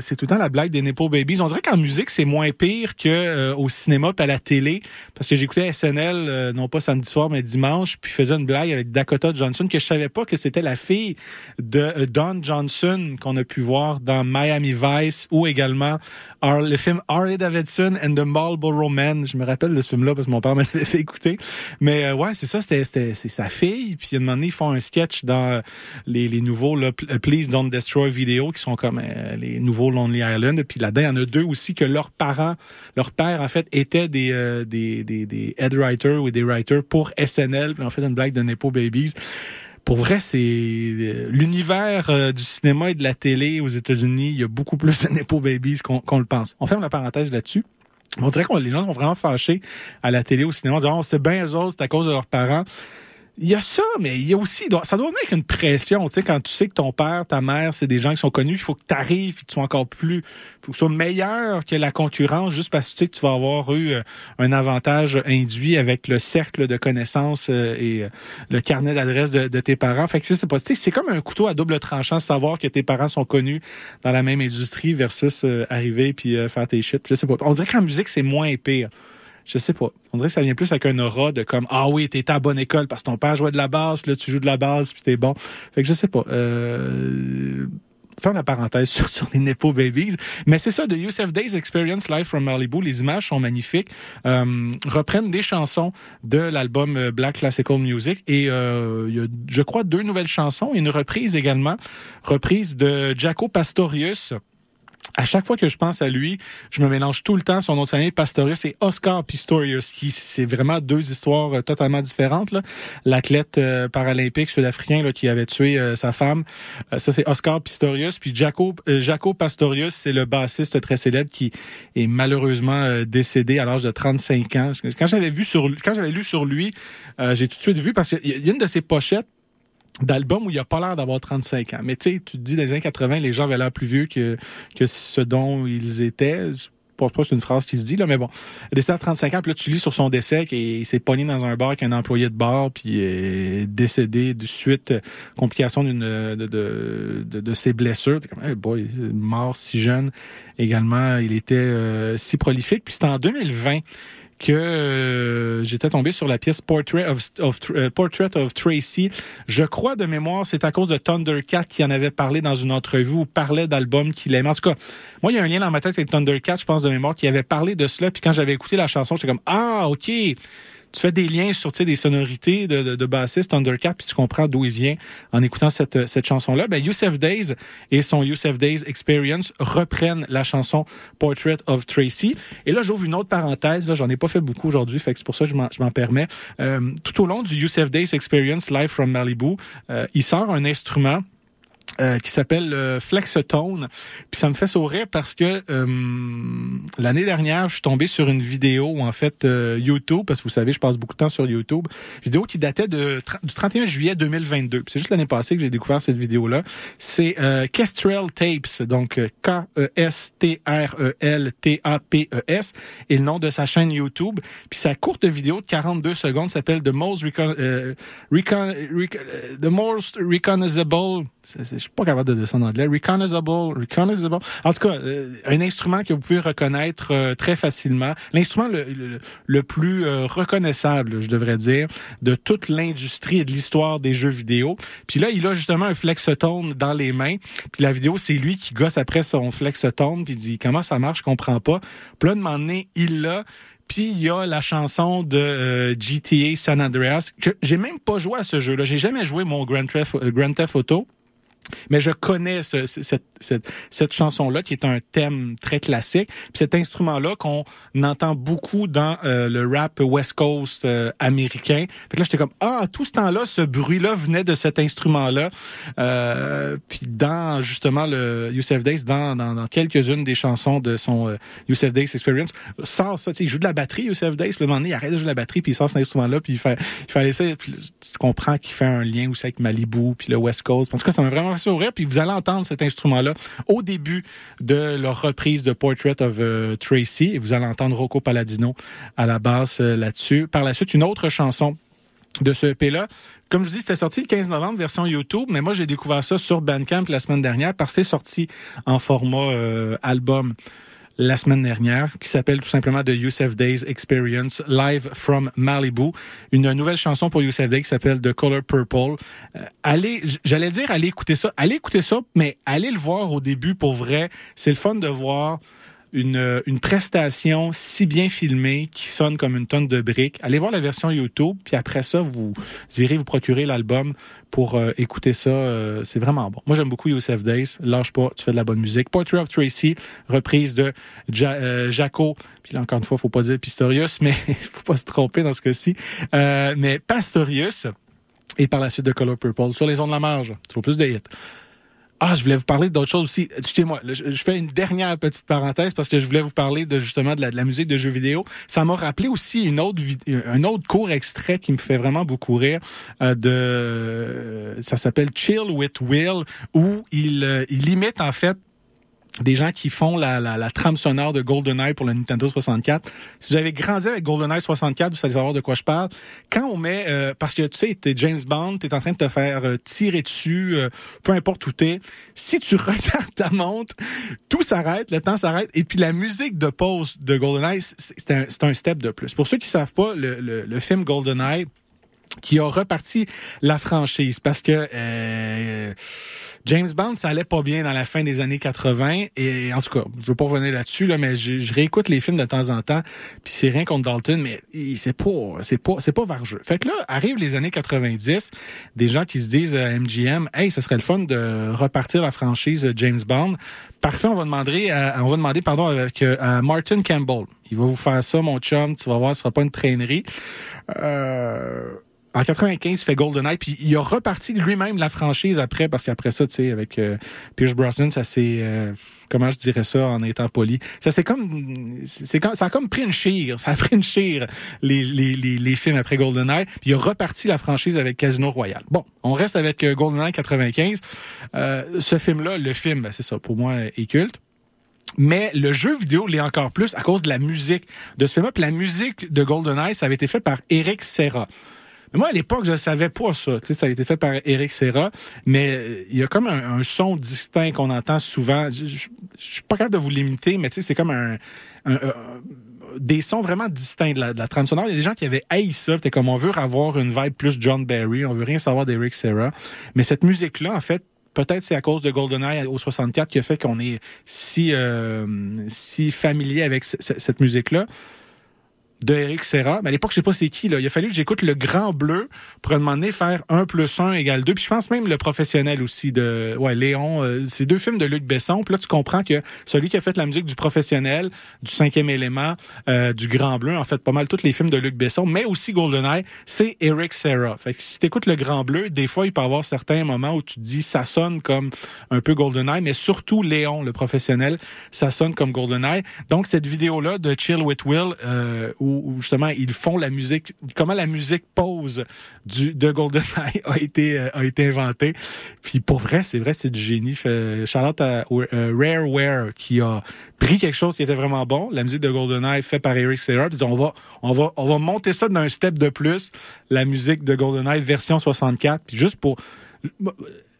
C'est tout le temps la blague des Nepo Babies. On dirait qu'en musique, c'est moins pire que au cinéma puis à la télé. Parce que j'écoutais SNL, non pas samedi soir, mais dimanche, puis faisait une blague avec Dakota Johnson, que je savais pas que c'était la fille de Don Johnson qu'on a pu voir dans Miami Vice ou également Le film Harley Davidson and the Marlboro Man. Je me rappelle de ce film-là parce que mon père me l'avait fait écouter. Mais euh, ouais, c'est ça, c'était c'est sa fille. Puis à un moment donné, ils font un sketch dans euh, les, les nouveaux là, euh, Please Don't Destroy Video qui sont comme euh, les nouveaux Lonely Island. Puis là-dedans, il y en a deux aussi que leurs parents, leur père en fait, étaient des, euh, des, des, des head writers ou des writers pour SNL. Puis en fait une blague de Nepo Babies. Pour vrai, c'est euh, l'univers euh, du cinéma et de la télé aux États-Unis. Il y a beaucoup plus de Nepo Babies qu'on le pense. On ferme la parenthèse là-dessus. On dirait que les gens sont vraiment fâchés à la télé, au cinéma, en disant, oh, c'est bien eux autres, c'est à cause de leurs parents. Il y a ça, mais il y a aussi, ça doit venir avec une pression, tu sais, quand tu sais que ton père, ta mère, c'est des gens qui sont connus, il faut que tu arrives, que tu sois encore plus, faut que tu sois meilleur que la concurrence, juste parce que tu sais que tu vas avoir eu euh, un avantage induit avec le cercle de connaissances euh, et euh, le carnet d'adresse de, tes parents. Fait que c'est pas, tu sais, c'est comme un couteau à double tranchant, savoir que tes parents sont connus dans la même industrie versus arriver puis faire tes shit. Je sais pas. On dirait qu'en musique, c'est moins pire. Je sais pas. On dirait que ça vient plus avec un aura de comme ah oui t'étais à bonne école parce que ton père jouait de la basse, là tu joues de la basse puis t'es bon. Fait que je sais pas. Euh... Faire la parenthèse sur, sur les Nepo Babies. Mais c'est ça, de Youssef Days Experience Live from Malibu. Les images sont magnifiques. Euh, reprennent des chansons de l'album euh, Black Classical Music. Et euh, il y a, je crois, deux nouvelles chansons. Une reprise également. Reprise de Jaco Pastorius à chaque fois que je pense à lui, je me mélange tout le temps son nom de famille Pastorius et Oscar Pistorius, qui c'est vraiment deux histoires euh, totalement différentes. L'athlète euh, paralympique sud-africain qui avait tué euh, sa femme, ça c'est Oscar Pistorius. Puis Jaco, Jaco Pastorius, c'est le bassiste très célèbre qui est malheureusement décédé à l'âge de 35 ans. Quand j'avais vu sur, quand j'avais lu sur lui, j'ai tout de suite vu parce qu'il y a une de ses pochettes d'album où il a pas l'air d'avoir 35 ans. Mais tu sais, tu te dis, dans les années 80, les gens avaient l'air plus vieux que, que ce dont ils étaient. Je pense pas que c'est une phrase qui se dit, là, mais bon. Décédé à 35 ans, puis là, tu lis sur son décès qu'il s'est pogné dans un bar avec un employé de bar, puis est décédé de suite, euh, complication d'une, de, de, de, de ses blessures. T'es comme, hey boy, mort si jeune. Également, il était euh, si prolifique. Puis c'était en 2020 que euh, j'étais tombé sur la pièce Portrait of, of- euh, Portrait of Tracy. Je crois de mémoire, c'est à cause de Thundercat qui en avait parlé dans une entrevue ou parlait d'albums qu'il aimait. En tout cas, moi, il y a un lien dans ma tête avec Thundercat, je pense de mémoire, qui avait parlé de cela. Puis quand j'avais écouté la chanson, j'étais comme ah ok. Tu fais des liens sur des sonorités de, de, bassiste Thundercat, puis tu comprends d'où il vient en écoutant cette, cette chanson-là. Ben, Youssef Days et son Youssef Days Experience reprennent la chanson Portrait of Tracy. Et là, j'ouvre une autre parenthèse. J'en ai pas fait beaucoup aujourd'hui, fait que c'est pour ça que je m'en permets. Euh, tout au long du Youssef Days Experience Live from Malibu, euh, il sort un instrument euh, qui s'appelle euh, Flexotone. Puis ça me fait sourire parce que euh, l'année dernière, je suis tombé sur une vidéo, en fait, euh, YouTube, parce que vous savez, je passe beaucoup de temps sur YouTube, vidéo qui datait de, du 31 juillet 2022. Puis C'est juste l'année passée que j'ai découvert cette vidéo-là. C'est euh, Kestrel Tapes, donc K-E-S-T-R-E-L-T-A-P-E-S, et le nom de sa chaîne YouTube. Puis sa courte vidéo de 42 secondes s'appelle The Most Recon- Recon- Rec- euh, The Most Recognizable suis pas capable de dire ça en anglais. Recognizable, recognizable. En tout cas, euh, un instrument que vous pouvez reconnaître euh, très facilement. L'instrument le, le, le plus euh, reconnaissable, je devrais dire, de toute l'industrie et de l'histoire des jeux vidéo. Puis là, il a justement un flexotone dans les mains. Puis la vidéo, c'est lui qui gosse après son flexotone puis il dit comment ça marche, je comprends pas. Puis là, de donné, il l'a. Puis il y a la chanson de euh, GTA San Andreas que j'ai même pas joué à ce jeu-là. J'ai jamais joué mon Grand Theft, euh, Grand Theft Auto. Mais je connais ce- ce- cette, cette, cette chanson-là qui est un thème très classique. Puis cet instrument-là qu'on entend beaucoup dans euh, le rap West Coast euh, américain. Fait que là, j'étais comme, ah, tout ce temps-là, ce bruit-là venait de cet instrument-là. Euh, puis dans, justement, le Youssef Days, dans, dans, dans quelques-unes des chansons de son euh, Youssef Days Experience, sort ça. Tu il joue de la batterie, Youssef Days. Le moment donné, il arrête de jouer de la batterie, puis il sort cet instrument-là, puis il fait, il fallait ça. Puis tu comprends qu'il fait un lien aussi avec Malibu, puis le West Coast. En tout cas, ça m'a vraiment Puis vous allez entendre cet instrument-là au début de leur reprise de Portrait of euh, Tracy. Vous allez entendre Rocco Palladino à la basse euh, là-dessus. Par la suite, une autre chanson de ce EP-là. Comme je vous dis, c'était sorti le 15 novembre, version YouTube, mais moi, j'ai découvert ça sur Bandcamp la semaine dernière parce que c'est sorti en format euh, album la semaine dernière, qui s'appelle tout simplement The Youssef Days Experience Live from Malibu. Une nouvelle chanson pour Youssef Days qui s'appelle The Color Purple. Euh, allez, j'allais dire, allez écouter ça. Allez écouter ça, mais allez le voir au début pour vrai. C'est le fun de voir une, euh, une prestation si bien filmée qui sonne comme une tonne de briques. Allez voir la version YouTube, puis après ça, vous irez vous procurer l'album pour euh, écouter ça. euh, c'est vraiment bon. Moi, j'aime beaucoup Youssef Days. Lâche pas, tu fais de la bonne musique. Portrait of Tracy, reprise de ja euh, Jaco. Puis là, encore une fois, faut pas dire Pistorius, mais faut pas se tromper dans ce cas-ci. Euh, mais Pastorius. Et par la suite de Color Purple sur les ondes de la marge. Toujours plus de hits. Ah, je voulais vous parler d'autre chose aussi. Excusez-moi, je, fais une dernière petite parenthèse parce que je voulais vous parler de justement de la, musique de jeux vidéo. Ça m'a rappelé aussi une autre vid- un autre court extrait qui me fait vraiment beaucoup rire euh, de ça s'appelle Chill with Will où il euh, il imite en fait des gens qui font la, la, trame sonore de GoldenEye pour le Nintendo 64. Si vous grandi avec GoldenEye 64, vous allez savoir de quoi je parle. Quand on met, euh, parce que tu sais, t'es James Bond, t'es en train de te faire euh, tirer dessus, euh, peu importe où t'es. Si tu regardes ta montre, tout s'arrête, le temps s'arrête, et puis la musique de pause de GoldenEye, c'est un, un step de plus. Pour ceux qui savent pas, le, le, le film GoldenEye qui a reparti la franchise parce que James Bond, ça allait pas bien dans la fin des années 80 et en tout cas, je veux pas revenir là-dessus là, mais je, je réécoute les films de temps en temps, puis c'est rien contre Dalton, mais c'est pas, c'est pas, c'est pas vargeux. Fait que là, arrivent les années 90, des gens qui se disent à MGM, hey, ça serait le fun de repartir la franchise James Bond. Parfait, on va demander, à, on va demander pardon avec euh, à Martin Campbell. Il va vous faire ça, mon chum. Tu vas voir, ce sera pas une traînerie. Euh, en 95, il fait GoldenEye, puis il a reparti lui-même la franchise après, parce qu'après ça, tu sais, avec euh, Pierce Brosnan, ça s'est, euh, comment je dirais ça en étant poli, ça c'est comme, c'est comme, ça a comme pris une chire, ça a pris une chire les les les, les films après GoldenEye, puis il a reparti la franchise avec Casino Royale. Bon, on reste avec euh, GoldenEye 95. Euh, ce film-là, le film, ben, c'est ça, pour moi, est culte. Mais le jeu vidéo l'est encore plus à cause de la musique de ce film-là. Puis la musique de GoldenEye, ça avait été fait par Eric Serra. Moi, à l'époque, je savais pas ça. Tu sais, ça a été fait par Eric Serra, mais euh, il y a comme un, son distinct qu'on entend souvent. Je, je suis pas capable de vous limiter, mais tu sais, c'est comme un, un- des sons vraiment distincts de la, de. Il y a des gens qui avaient haï ça. C'était comme on veut avoir une vibe plus John Barry, on veut rien savoir d'Eric Serra. Mais cette musique-là, en fait, peut-être c'est à cause de GoldenEye au 64 qui a fait qu'on est si euh, si familier avec ce- ce- cette musique-là de Eric Serra. Mais à l'époque, je sais pas c'est qui, là. Il a fallu que j'écoute Le Grand Bleu pour donné faire 1 plus 1 égale 2. Puis je pense même Le Professionnel aussi de, ouais, Léon. euh, c'est deux films de Luc Besson. Puis là, tu comprends que celui qui a fait la musique du Professionnel, du Cinquième Élément, euh, du Grand Bleu, en fait, pas mal tous les films de Luc Besson, mais aussi GoldenEye, c'est Eric Serra. Fait que si t'écoutes Le Grand Bleu, des fois, il peut y avoir certains moments où tu te dis, ça sonne comme un peu GoldenEye, mais surtout Léon, le Professionnel, ça sonne comme GoldenEye. Donc, cette vidéo-là de Chill with Will, euh, où justement ils font la musique, comment la musique pose du, de GoldenEye a été, euh, a été inventée. Puis pour vrai, c'est vrai, c'est du génie. Fait, Charlotte à euh, Rareware qui a pris quelque chose qui était vraiment bon, la musique de GoldenEye fait par Eric Serra, puis on va, on va, on va monter ça d'un step de plus, la musique de GoldenEye version 64, puis juste pour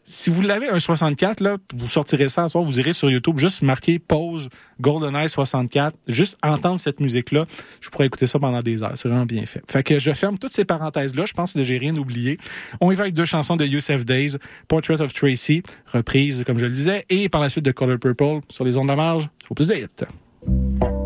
si vous l'avez un 64, là, vous sortirez ça soir, vous irez sur YouTube, juste marquer pause GoldenEye 64, juste entendre cette musique-là. Je pourrais écouter ça pendant des heures. C'est vraiment bien fait. Fait que je ferme toutes ces parenthèses-là. Je pense que j'ai rien oublié. On y va avec deux chansons de Youssef Days, Portrait of Tracy, reprise, comme je le disais, et par la suite de Color Purple sur les ondes de marge. Au plus de hits.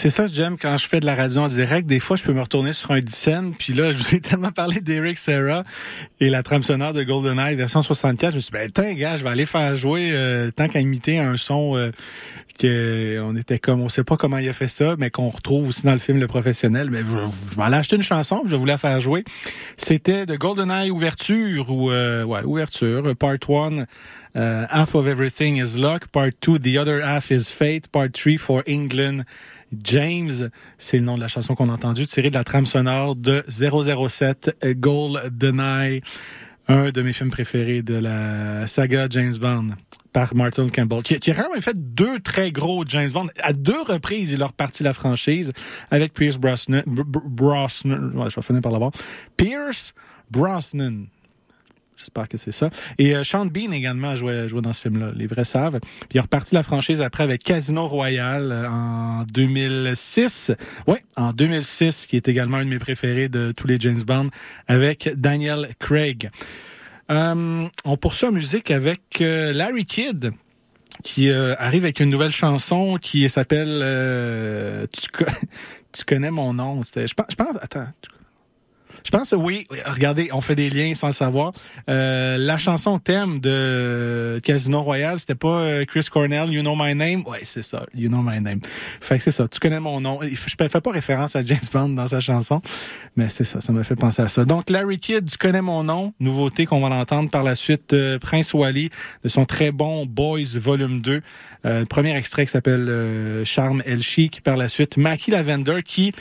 C'est ça, j'aime quand je fais de la radio en direct. Des fois, je peux me retourner sur un scène. Puis là, je vous ai tellement parlé d'Eric Serra et la trame sonore de GoldenEye version 64. Je me suis dit, ben, tiens, gars, je vais aller faire jouer euh, tant qu'à imiter un son euh, que on était comme, on sait pas comment il a fait ça, mais qu'on retrouve aussi dans le film Le Professionnel. Mais je, je vais aller acheter une chanson, je voulais la faire jouer. C'était de GoldenEye Ouverture ou euh, ouais Ouverture, Part 1. Uh, half of everything is luck. Part 2, the other half is fate. Part 3, for England. James, c'est le nom de la chanson qu'on a entendue, tirée de la trame sonore de 007 GoldenEye, un de mes films préférés de la saga James Bond par Martin Campbell, qui, a quand même fait deux très gros James Bond. À deux reprises, il a reparti la franchise avec Pierce Brosnan. Je vais finir par l'avoir. Pierce Brosnan. J'espère que c'est ça. Et euh, Sean Bean également joué, joué dans ce film-là, les vrais savent. Puis il a reparti la franchise après avec Casino Royale euh, en 2006. Oui, en 2006, qui est également un de mes préférés de tous les James Bond, avec Daniel Craig. Euh, on poursuit en musique avec euh, Larry Kidd qui arrive avec une nouvelle chanson qui s'appelle tu, co- tu connais mon nom. C'était- Je pense, je pense, attends. tu- Je pense, oui, regardez, on fait des liens sans le savoir. Euh, la chanson thème de Casino Royale, c'était pas euh, Chris Cornell, You Know My Name? Ouais, c'est ça, You Know My Name. Fait que c'est ça, tu connais mon nom. Je fais pas référence à James Bond dans sa chanson, mais c'est ça, ça me fait penser à ça. Donc, Larry Kidd, tu connais mon nom, nouveauté qu'on va l'entendre par la suite, euh, Prince Wally, de son très bon Boys Volume 2. Euh, premier extrait qui s'appelle Charme El Chic. Par la suite, Mackie Lavender qui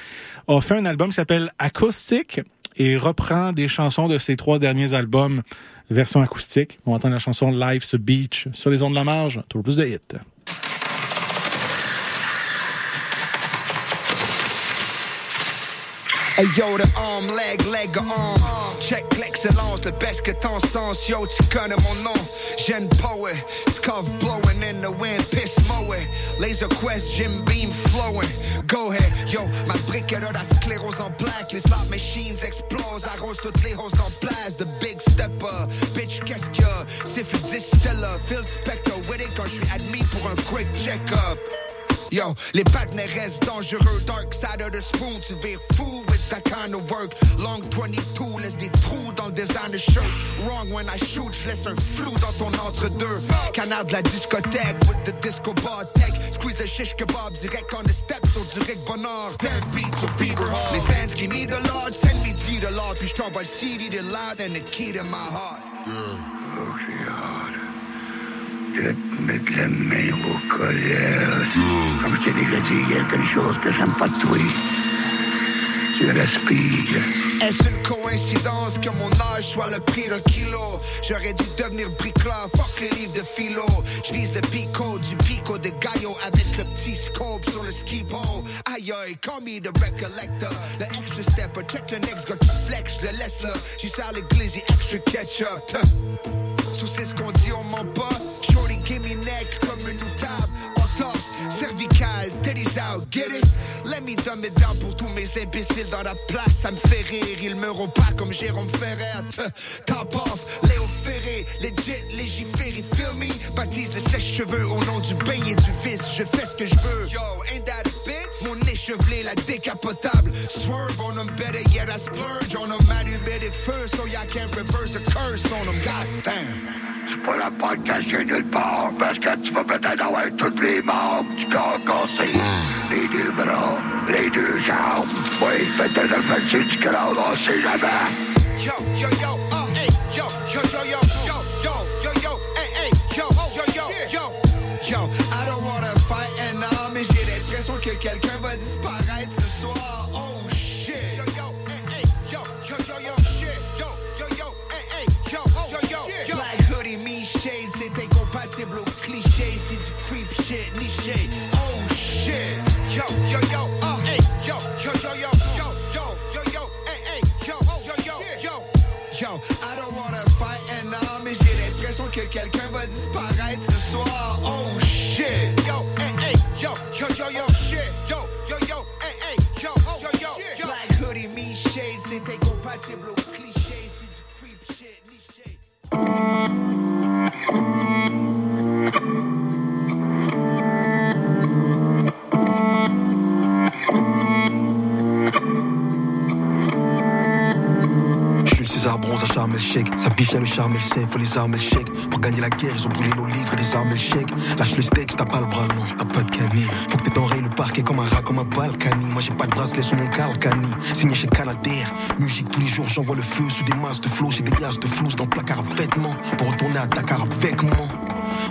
a fait un album qui s'appelle Acoustic et reprend des chansons de ses trois derniers albums version acoustique. On entend la chanson Life's Beach sur les ondes de la marge. Toujours plus de hits. Check l'excellence, le best que t'en sens. Yo, tu connais mon nom. Jeune poet, scuff blowing in the wind, piss mowing. Laser quest, Jim beam flowing. Go ahead, yo, ma brique de la sclérose en plaque. Les slot machines explosent, arrose toutes les hausses en place. The big stepper, bitch, qu'est-ce que c'est fait distiller. Phil Spector with it quand je suis admis pour un quick check-up. Yo, les partenaires restent dangereux. Dark side of the spoon, tu vires fou with that kind of work. Long 22, laisse des trous dans le designer shirt. Wrong when I shoot, je laisse un flou dans ton entre-deux. Canard de la discothèque with the disco bar tech. Squeeze the shish kebab direct on the steps sur du Rick Bonnard. Step beat sur Beaver Hall. Les fans qui need the Lord, send me D the Lord. Puis je t'envoie le CD de loud and the key to my heart. de oh, Comme je t'ai déjà dit, il y a quelque chose que j'aime pas de toi. Tu respires. Est-ce une coïncidence que mon âge soit le prix d'un kilo? J'aurais dû devenir bricoleur, fuck les livres de philo. Je lise le pico du pico de Gallo avec le petit scope sur le ski pole. Aïe aïe, call me the recollector. Le extra stepper, check le next gars qui flex, je le laisse là. J'y sers l'église, extra ketchup. Sous ce qu'on dit, on ment pas. Shorty give me neck comme une table. On torse, cervical, out, get it? Let me dumb it down pour tous mes imbéciles dans la place. Ça me fait rire, ils me pas comme Jérôme Ferrer. Top off, Léo Ferré, legit, légiféré, feel me? Baptise le sèche-cheveux au nom du bain et du vice. Je fais ce que je veux. Yo, ain't that? Mon échevelé, la décapotable. Swerve on them better, yeah, I splurge on them. Allumé des feux, so y'all can't reverse the curse on them. God damn. C'est pas la porte cachée nulle part, parce que tu vas peut-être avoir toutes les membres du corps cassé. Les deux bras, les deux jambes. Oui, peut-être du crâne, on sait jamais. Yo, yo, yo, uh, hey, yo, yo, yo, yo, yo, yo, yo, yo, hey, hey, yo, yo, yo, yo, yo. I don't bronze à charme et le chèque. Sa biche a le charme et le faut les armes et. Pour gagner la guerre, ils ont brûlé nos livres, des armes et. Lâche le steak, t'as pas le bras long, t'as pas de cani. Faut que t'aies t'enrayes le parquet comme un rat, comme un balkany. Moi j'ai pas de bracelet sur mon calcani. Signé chez Canadair. Musique tous les jours, j'envoie le feu sous des masses de flots. J'ai des liasses de flous dans le placard vêtements. Pour retourner à Dakar avec moi.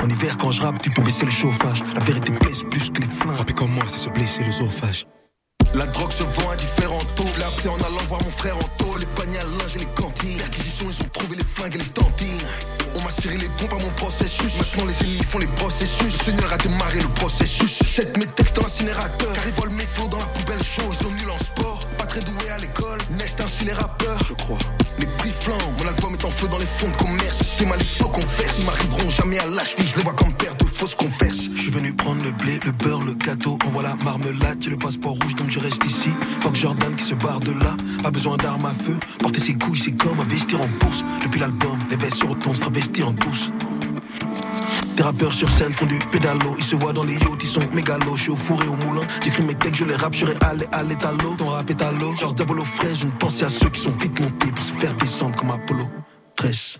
En hiver, quand je rappe, tu peux baisser le chauffage. La vérité blesse plus que les flingues. Rapper comme moi, ça se blesser l'œsophage. La drogue se vend à différents taux. Appris en allant voir mon frère en taux. Les paniers à linge et les cantines. L'acquisition, ils ont trouvé les flingues et les tantines. On m'a tiré les pompes à mon processus. Maintenant, les ennemis font les processus. Le Seigneur a démarré le processus. Jette mes textes dans l'incinérateur. Car ils volent mes flots dans la poubelle chaude. Ils sont nuls en sport. Pas très doués à l'école. Next ainsi les rappeurs. Je crois. Les prix flambent. Mon album est en feu dans les fonds de commerce. C'est mal les flots qu'on verse. Ils m'arriveront jamais à la le blé, le beurre, le gâteau. On voit la marmelade, j'ai le passeport rouge, donc je reste ici. Fuck Jordan qui se barre de là. Pas besoin d'armes à feu. Porter ses couilles, c'est comme investir en bourse. Depuis l'album, les vestes se s'investir en douce. Des rappeurs sur scène font du pédalo. Ils se voient dans les yachts, ils sont mégalos. Je suis au four et au moulin. J'écris mes textes, je les rappe, je allé à l'étalo. Ton rap est à l'eau. Genre Diabolo frais, je ne pensais à ceux qui sont vite montés pour se faire descendre comme Apollo 13.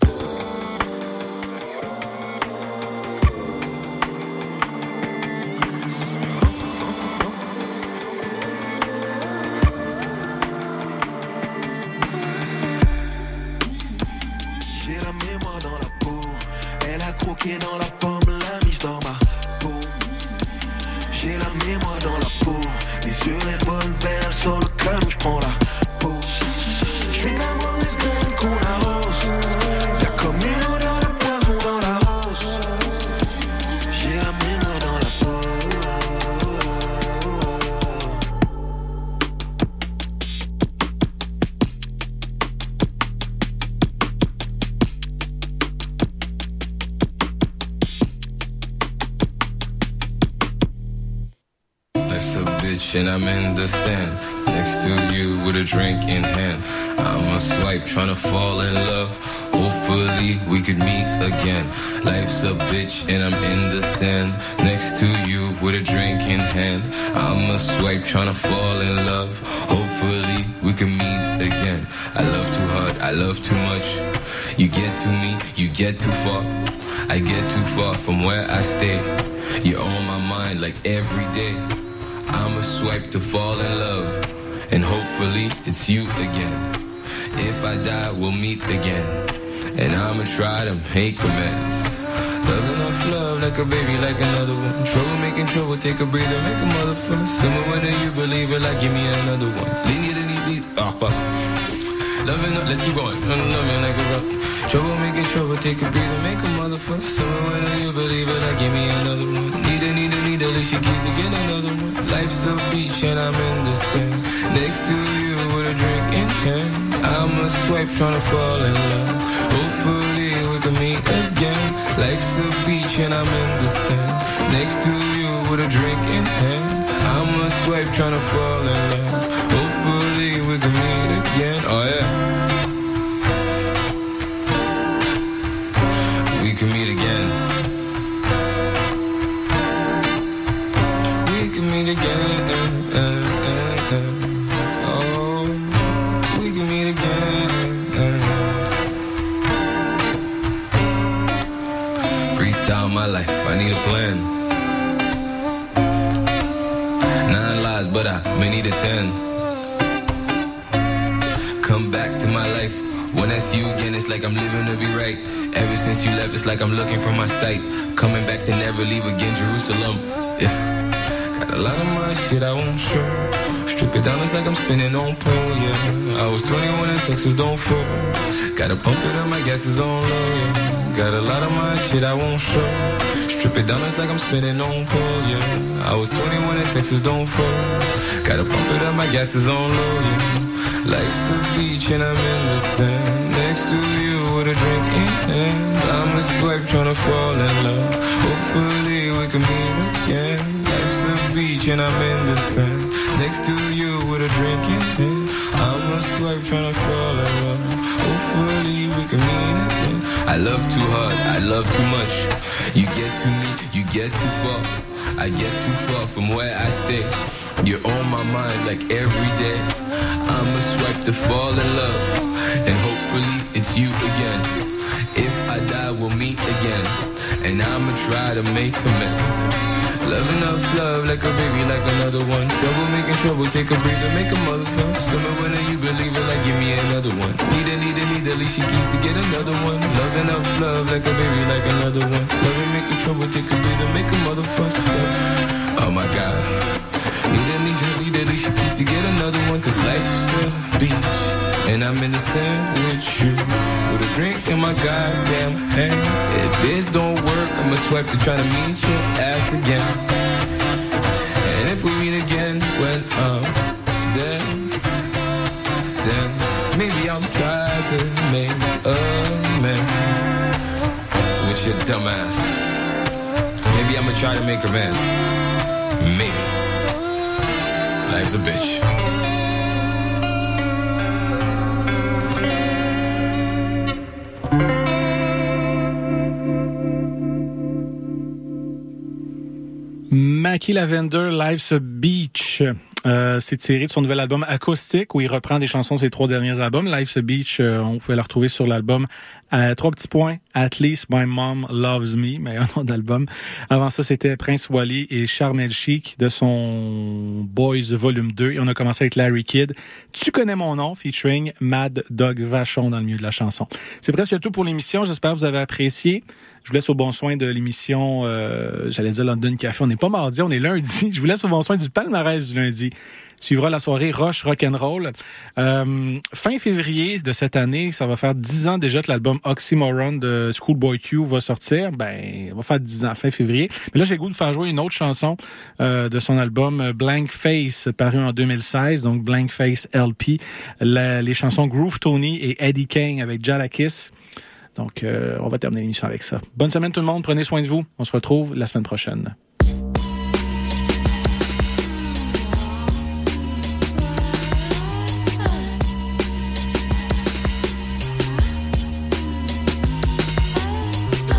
Sand. Next to you with a drink in hand. I'm a swipe trying to fall in love. Hopefully we could meet again. Life's a bitch and I'm in the sand. Next to you with a drink in hand. I'm a swipe trying to fall in love. Hopefully we can meet again. I love too hard, I love too much. You get to me, you get too far. I get too far from where I stay. You're on my mind like every day. I'm a swipe to fall in love, and hopefully it's you again. If I die, we'll meet again, and I'ma try to make amends. Love enough love like a baby, like another one. Trouble making trouble, take a breather, make a motherfucker. Summer winter, you believe it, like give me another one. Lean it and eat, oh fuck. Loving up, let's keep going. Loving like a rock. Trouble making trouble, take a breather, make a motherfucker. Summer winter, you believe it, like give me another one. She keys to get another one. Life's a beach and I'm in the sand. Next to you with a drink in hand. I'm a swipe trying to fall in love. Hopefully we can meet again. Life's a beach and I'm in the sand. Next to you with a drink in hand. I'm a swipe trying to fall in love. Hopefully we can meet again. Oh yeah. We can meet again. Meet again. Eh, eh, eh, oh, we can meet again. Freestyle my life, I need a plan. Nine lies, but I may need a ten. Come back to my life. When I see you again, it's like I'm living to be right. Ever since you left, it's like I'm looking for my sight. Coming back to never leave again, Jerusalem. Yeah. A lot of my shit I won't show. Strip it down, it's like I'm spinning on pole, yeah. I was 21 in Texas, don't fall. Gotta pump it up, my gas is on low, yeah. Got a lot of my shit I won't show. Strip it down, it's like I'm spinning on pole, yeah. I was 21 in Texas, don't fall. Gotta pump it up, my gas is on low, yeah. Life's a beach and I'm in the sand. Next to you with a drink in hand. I'm a swipe trying to fall in love. Hopefully we can meet again. Beach and I'm in the sand. Next to you with a drink in hand. I'm a swipe trying to fall in love. Hopefully we can meet again. I love too hard, I love too much. You get to me, you get too far. I get too far from where I stay. You're on my mind like every day. I'm a swipe to fall in love, and hopefully hopefully it's you again. If I die, we'll meet again. And I'ma try to make amends. Love enough love like a baby, like another one. Trouble making trouble, take a breather, make a mother fuss. Summer winter, you believe it, like give me another one. Need it, need it, need it, least she keys to get another one. Love enough love like a baby, like another one. Love making trouble, take a breather, make a mother fuss. Oh my god. Least she keys to get another one. Cause life's a beach. And I'm in the sand with you With a drink in my goddamn hand. If this don't work, I'ma swipe to try to meet your ass again. And if we meet again when um, I'm dead Then maybe I'll try to make amends With your dumb ass Maybe I'ma try to make amends. Maybe Life's a bitch Mackie Lavender, Life's a Beach. Euh, c'est tiré de son nouvel album acoustique où il reprend des chansons de ses trois derniers albums. Life's a Beach, euh, on pouvait la retrouver sur l'album à trois petits points. At least my mom loves me, meilleur nom d'album. Avant ça, c'était Prince Wally et Charmel Chic de son Boys Volume 2. Et on a commencé avec Larry Kidd. Tu connais mon nom, featuring Mad Dog Vachon dans le milieu de la chanson. C'est presque tout pour l'émission. J'espère que vous avez apprécié. Je vous laisse au bon soin de l'émission, euh, j'allais dire London Café. On n'est pas mardi, on est lundi. Je vous laisse au bon soin du palmarès du lundi. Suivra la soirée Roche Rock'n'Roll. Euh, fin février de cette année, ça va faire 10 ans déjà que l'album Oxymoron de Schoolboy Q va sortir. Ben, va faire 10 ans, fin février. Mais là, j'ai goût de faire jouer une autre chanson euh, de son album Blank Face, paru en 2016, donc Blank Face LP. Les chansons Groove Tony et Eddie King avec Jadakis. Donc, euh, on va terminer l'émission avec ça. Bonne semaine tout le monde, prenez soin de vous. On se retrouve la semaine prochaine.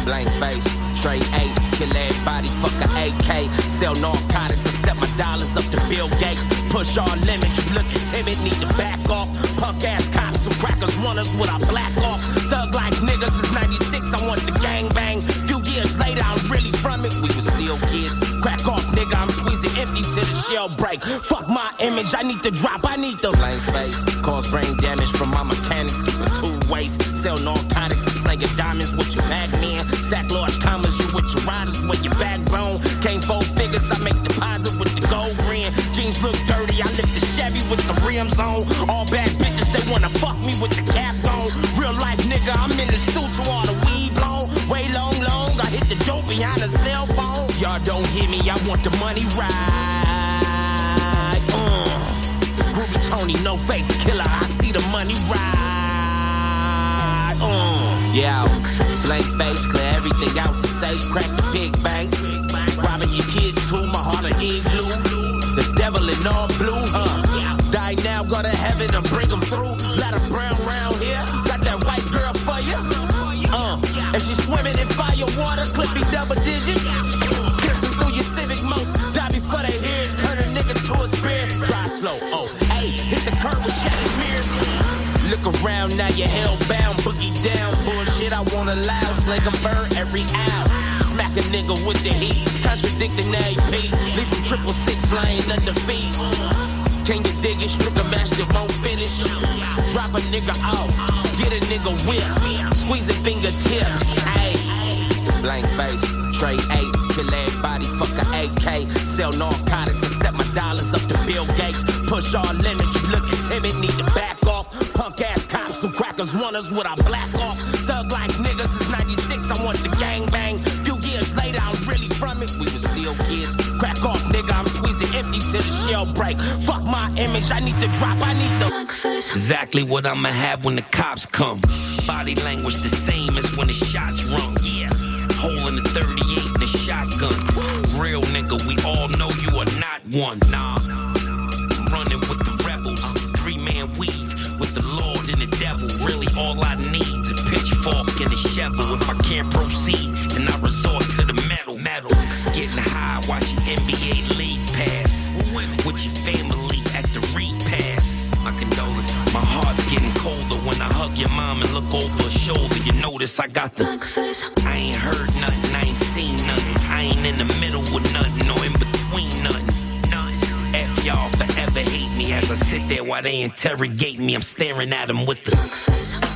Blank face, trade eight, kill everybody, fuck a AK. Sell narcotics and step my dollars up to Bill Gates. Push all limits, you looking timid, need to back off. Punk ass cops, some crackers want us with our black off. Thug like niggas is 96, I want the gang bang. Few years later, I'm really from it, we were still kids. Crack off, nigga, Till the shell break. Fuck my image, I need to drop, I need the blank face. Cause brain damage from my mechanics, keep it two ways. Sell narcotics slinging diamonds with your bag man. Stack large commas, you with your riders, with your backbone. Came four figures, I make deposit with the gold ring. Jeans look dirty, I lift the Chevy with the rims on. All bad bitches, they wanna fuck me with the cap on. Real life nigga, I'm in the stool to all the weed blown. Way long, long, I hit the dope behind a cell phone. Y'all don't hear me, I want the money right. Uh. Groovy Tony, no face killer, I see the money right. Uh. Yeah, blank face, clear everything out the safe, crack the pig bank. Robbing your kids too, my heart of blue. The devil in all blue, huh? Die now, go to heaven to bring them through. Let her brown round here, swimming in fire water, clip me double digits. Piercing through your civic most, die before they hear it. Turn a nigga to a spirit. Drive slow, oh, hey, hit the curb with shattered mirrors. Look around, now you're hellbound, boogie down. Bullshit, I won't allow. Sling a bird every hour. Smack a nigga with the heat. Contradicting AP. Leave him triple six lane under feet. Can you dig it? Strip a that won't finish. Drop a nigga off. Get a nigga whip. Squeeze a fingertips. Blank face. Trade eight. Kill everybody. Fuck a AK. Sell narcotics and step my dollars up to Bill Gates. Push all limits. You looking timid. Need to back off. Punk ass cops. Some crackers us with our black off. Thug like niggas is 96. I want the gang bang. Few years later, I'm really from it. We were still kids. Crack off, nigga. I'm squeezing empty till the shell break. Fuck my image. I need to drop. I need the. Exactly what I'ma have when the cops come. Body language the same as when the shots rung. Yeah. Hole in the 38 and a shotgun. Real nigga, we all know you are not one. Nah. Running with the rebels. Three man weave with the Lord and the devil. Really all I need is a pitchfork and a shovel. If I can't proceed, then I resort to the metal. Metal. Getting high, watching NBA League Pass. With your family at the repass. My condolences. My heart's getting colder when I hug your mom and look over her shoulder. You notice I got the I ain't heard nothing, I ain't seen nothing. I ain't in the middle with nothing or in between nothing. Nothing. F y'all forever hate me as I sit there while they interrogate me. I'm staring at them with the Top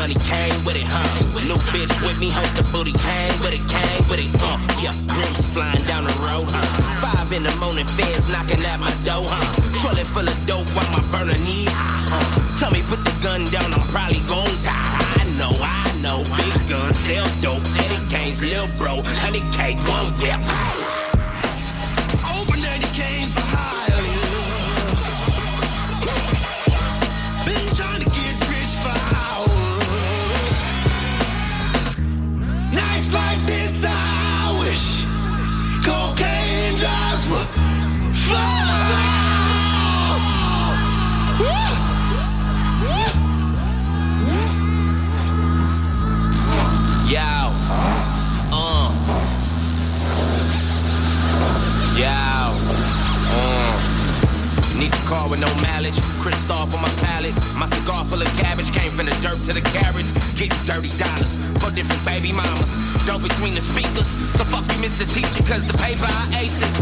money came with it, huh? New bitch with me, hope the booty came with it, came with it, uh. Yeah, rims flying down the road, huh? Five in the morning, feds knocking at my door, huh? Toilet full of dope while my burner knee high, huh? Tell me put the gun down, I'm probably gon' die. I know, I know, big gun sell dope. Eddie Kane's lil bro, honey cake, one whip. Cocaine drives were fun. Yo, uh, yo, uh. Car with no mileage. Christoph on my palate. My cigar full of cabbage came from the dirt to the carrots. Get thirty dollars for different baby mamas. Dope between the speakers. So fuck you, Mr. Teacher, cause the paper I ace it.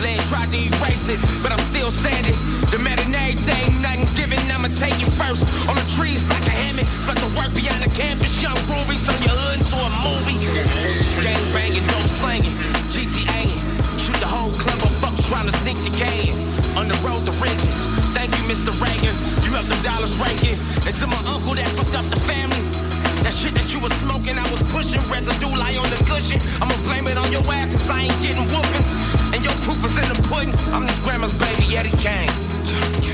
Lead tried to erase it, but I'm still standing. The matinee thing, nothing given, I'ma take it first. On the trees like a hammock. Flood the work beyond the campus. Young Ruby, turn your hood into a movie. Gang banging, dope slanging, GTA. Shoot the whole club of fucks trying to sneak the game. On the road to riches. Thank you, Mr. Reagan. You have the dollars raking. And to my uncle that fucked up the family. That shit that you was smoking, I was pushing. Residue lie on the cushion. I'ma blame it on your ass, cause I ain't getting whoopings. And your proof is in the pudding. I'm this grandma's baby, Eddie Kane.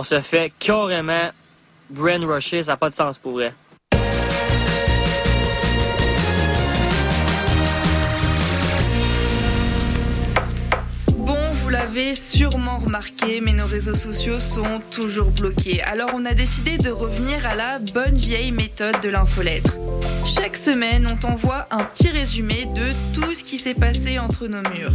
On se fait carrément brain rusher, ça n'a pas de sens pour vrai. Bon, vous l'avez sûrement remarqué, mais nos réseaux sociaux sont toujours bloqués. Alors on a décidé de revenir à la bonne vieille méthode de l'infolettre. Chaque semaine, on t'envoie un petit résumé de tout ce qui s'est passé entre nos murs.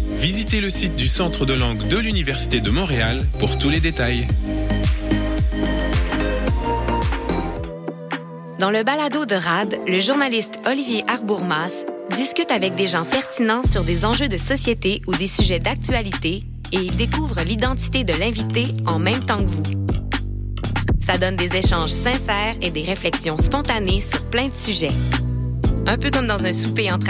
Visitez le site du Centre de langue de l'Université de Montréal pour tous les détails. Dans le balado de RAD, le journaliste Olivier Arbourmas Discute avec des gens pertinents sur des enjeux de société ou des sujets d'actualité et découvre l'identité de l'invité en même temps que vous. Ça donne des échanges sincères et des réflexions spontanées sur plein de sujets. Un peu comme dans un souper entre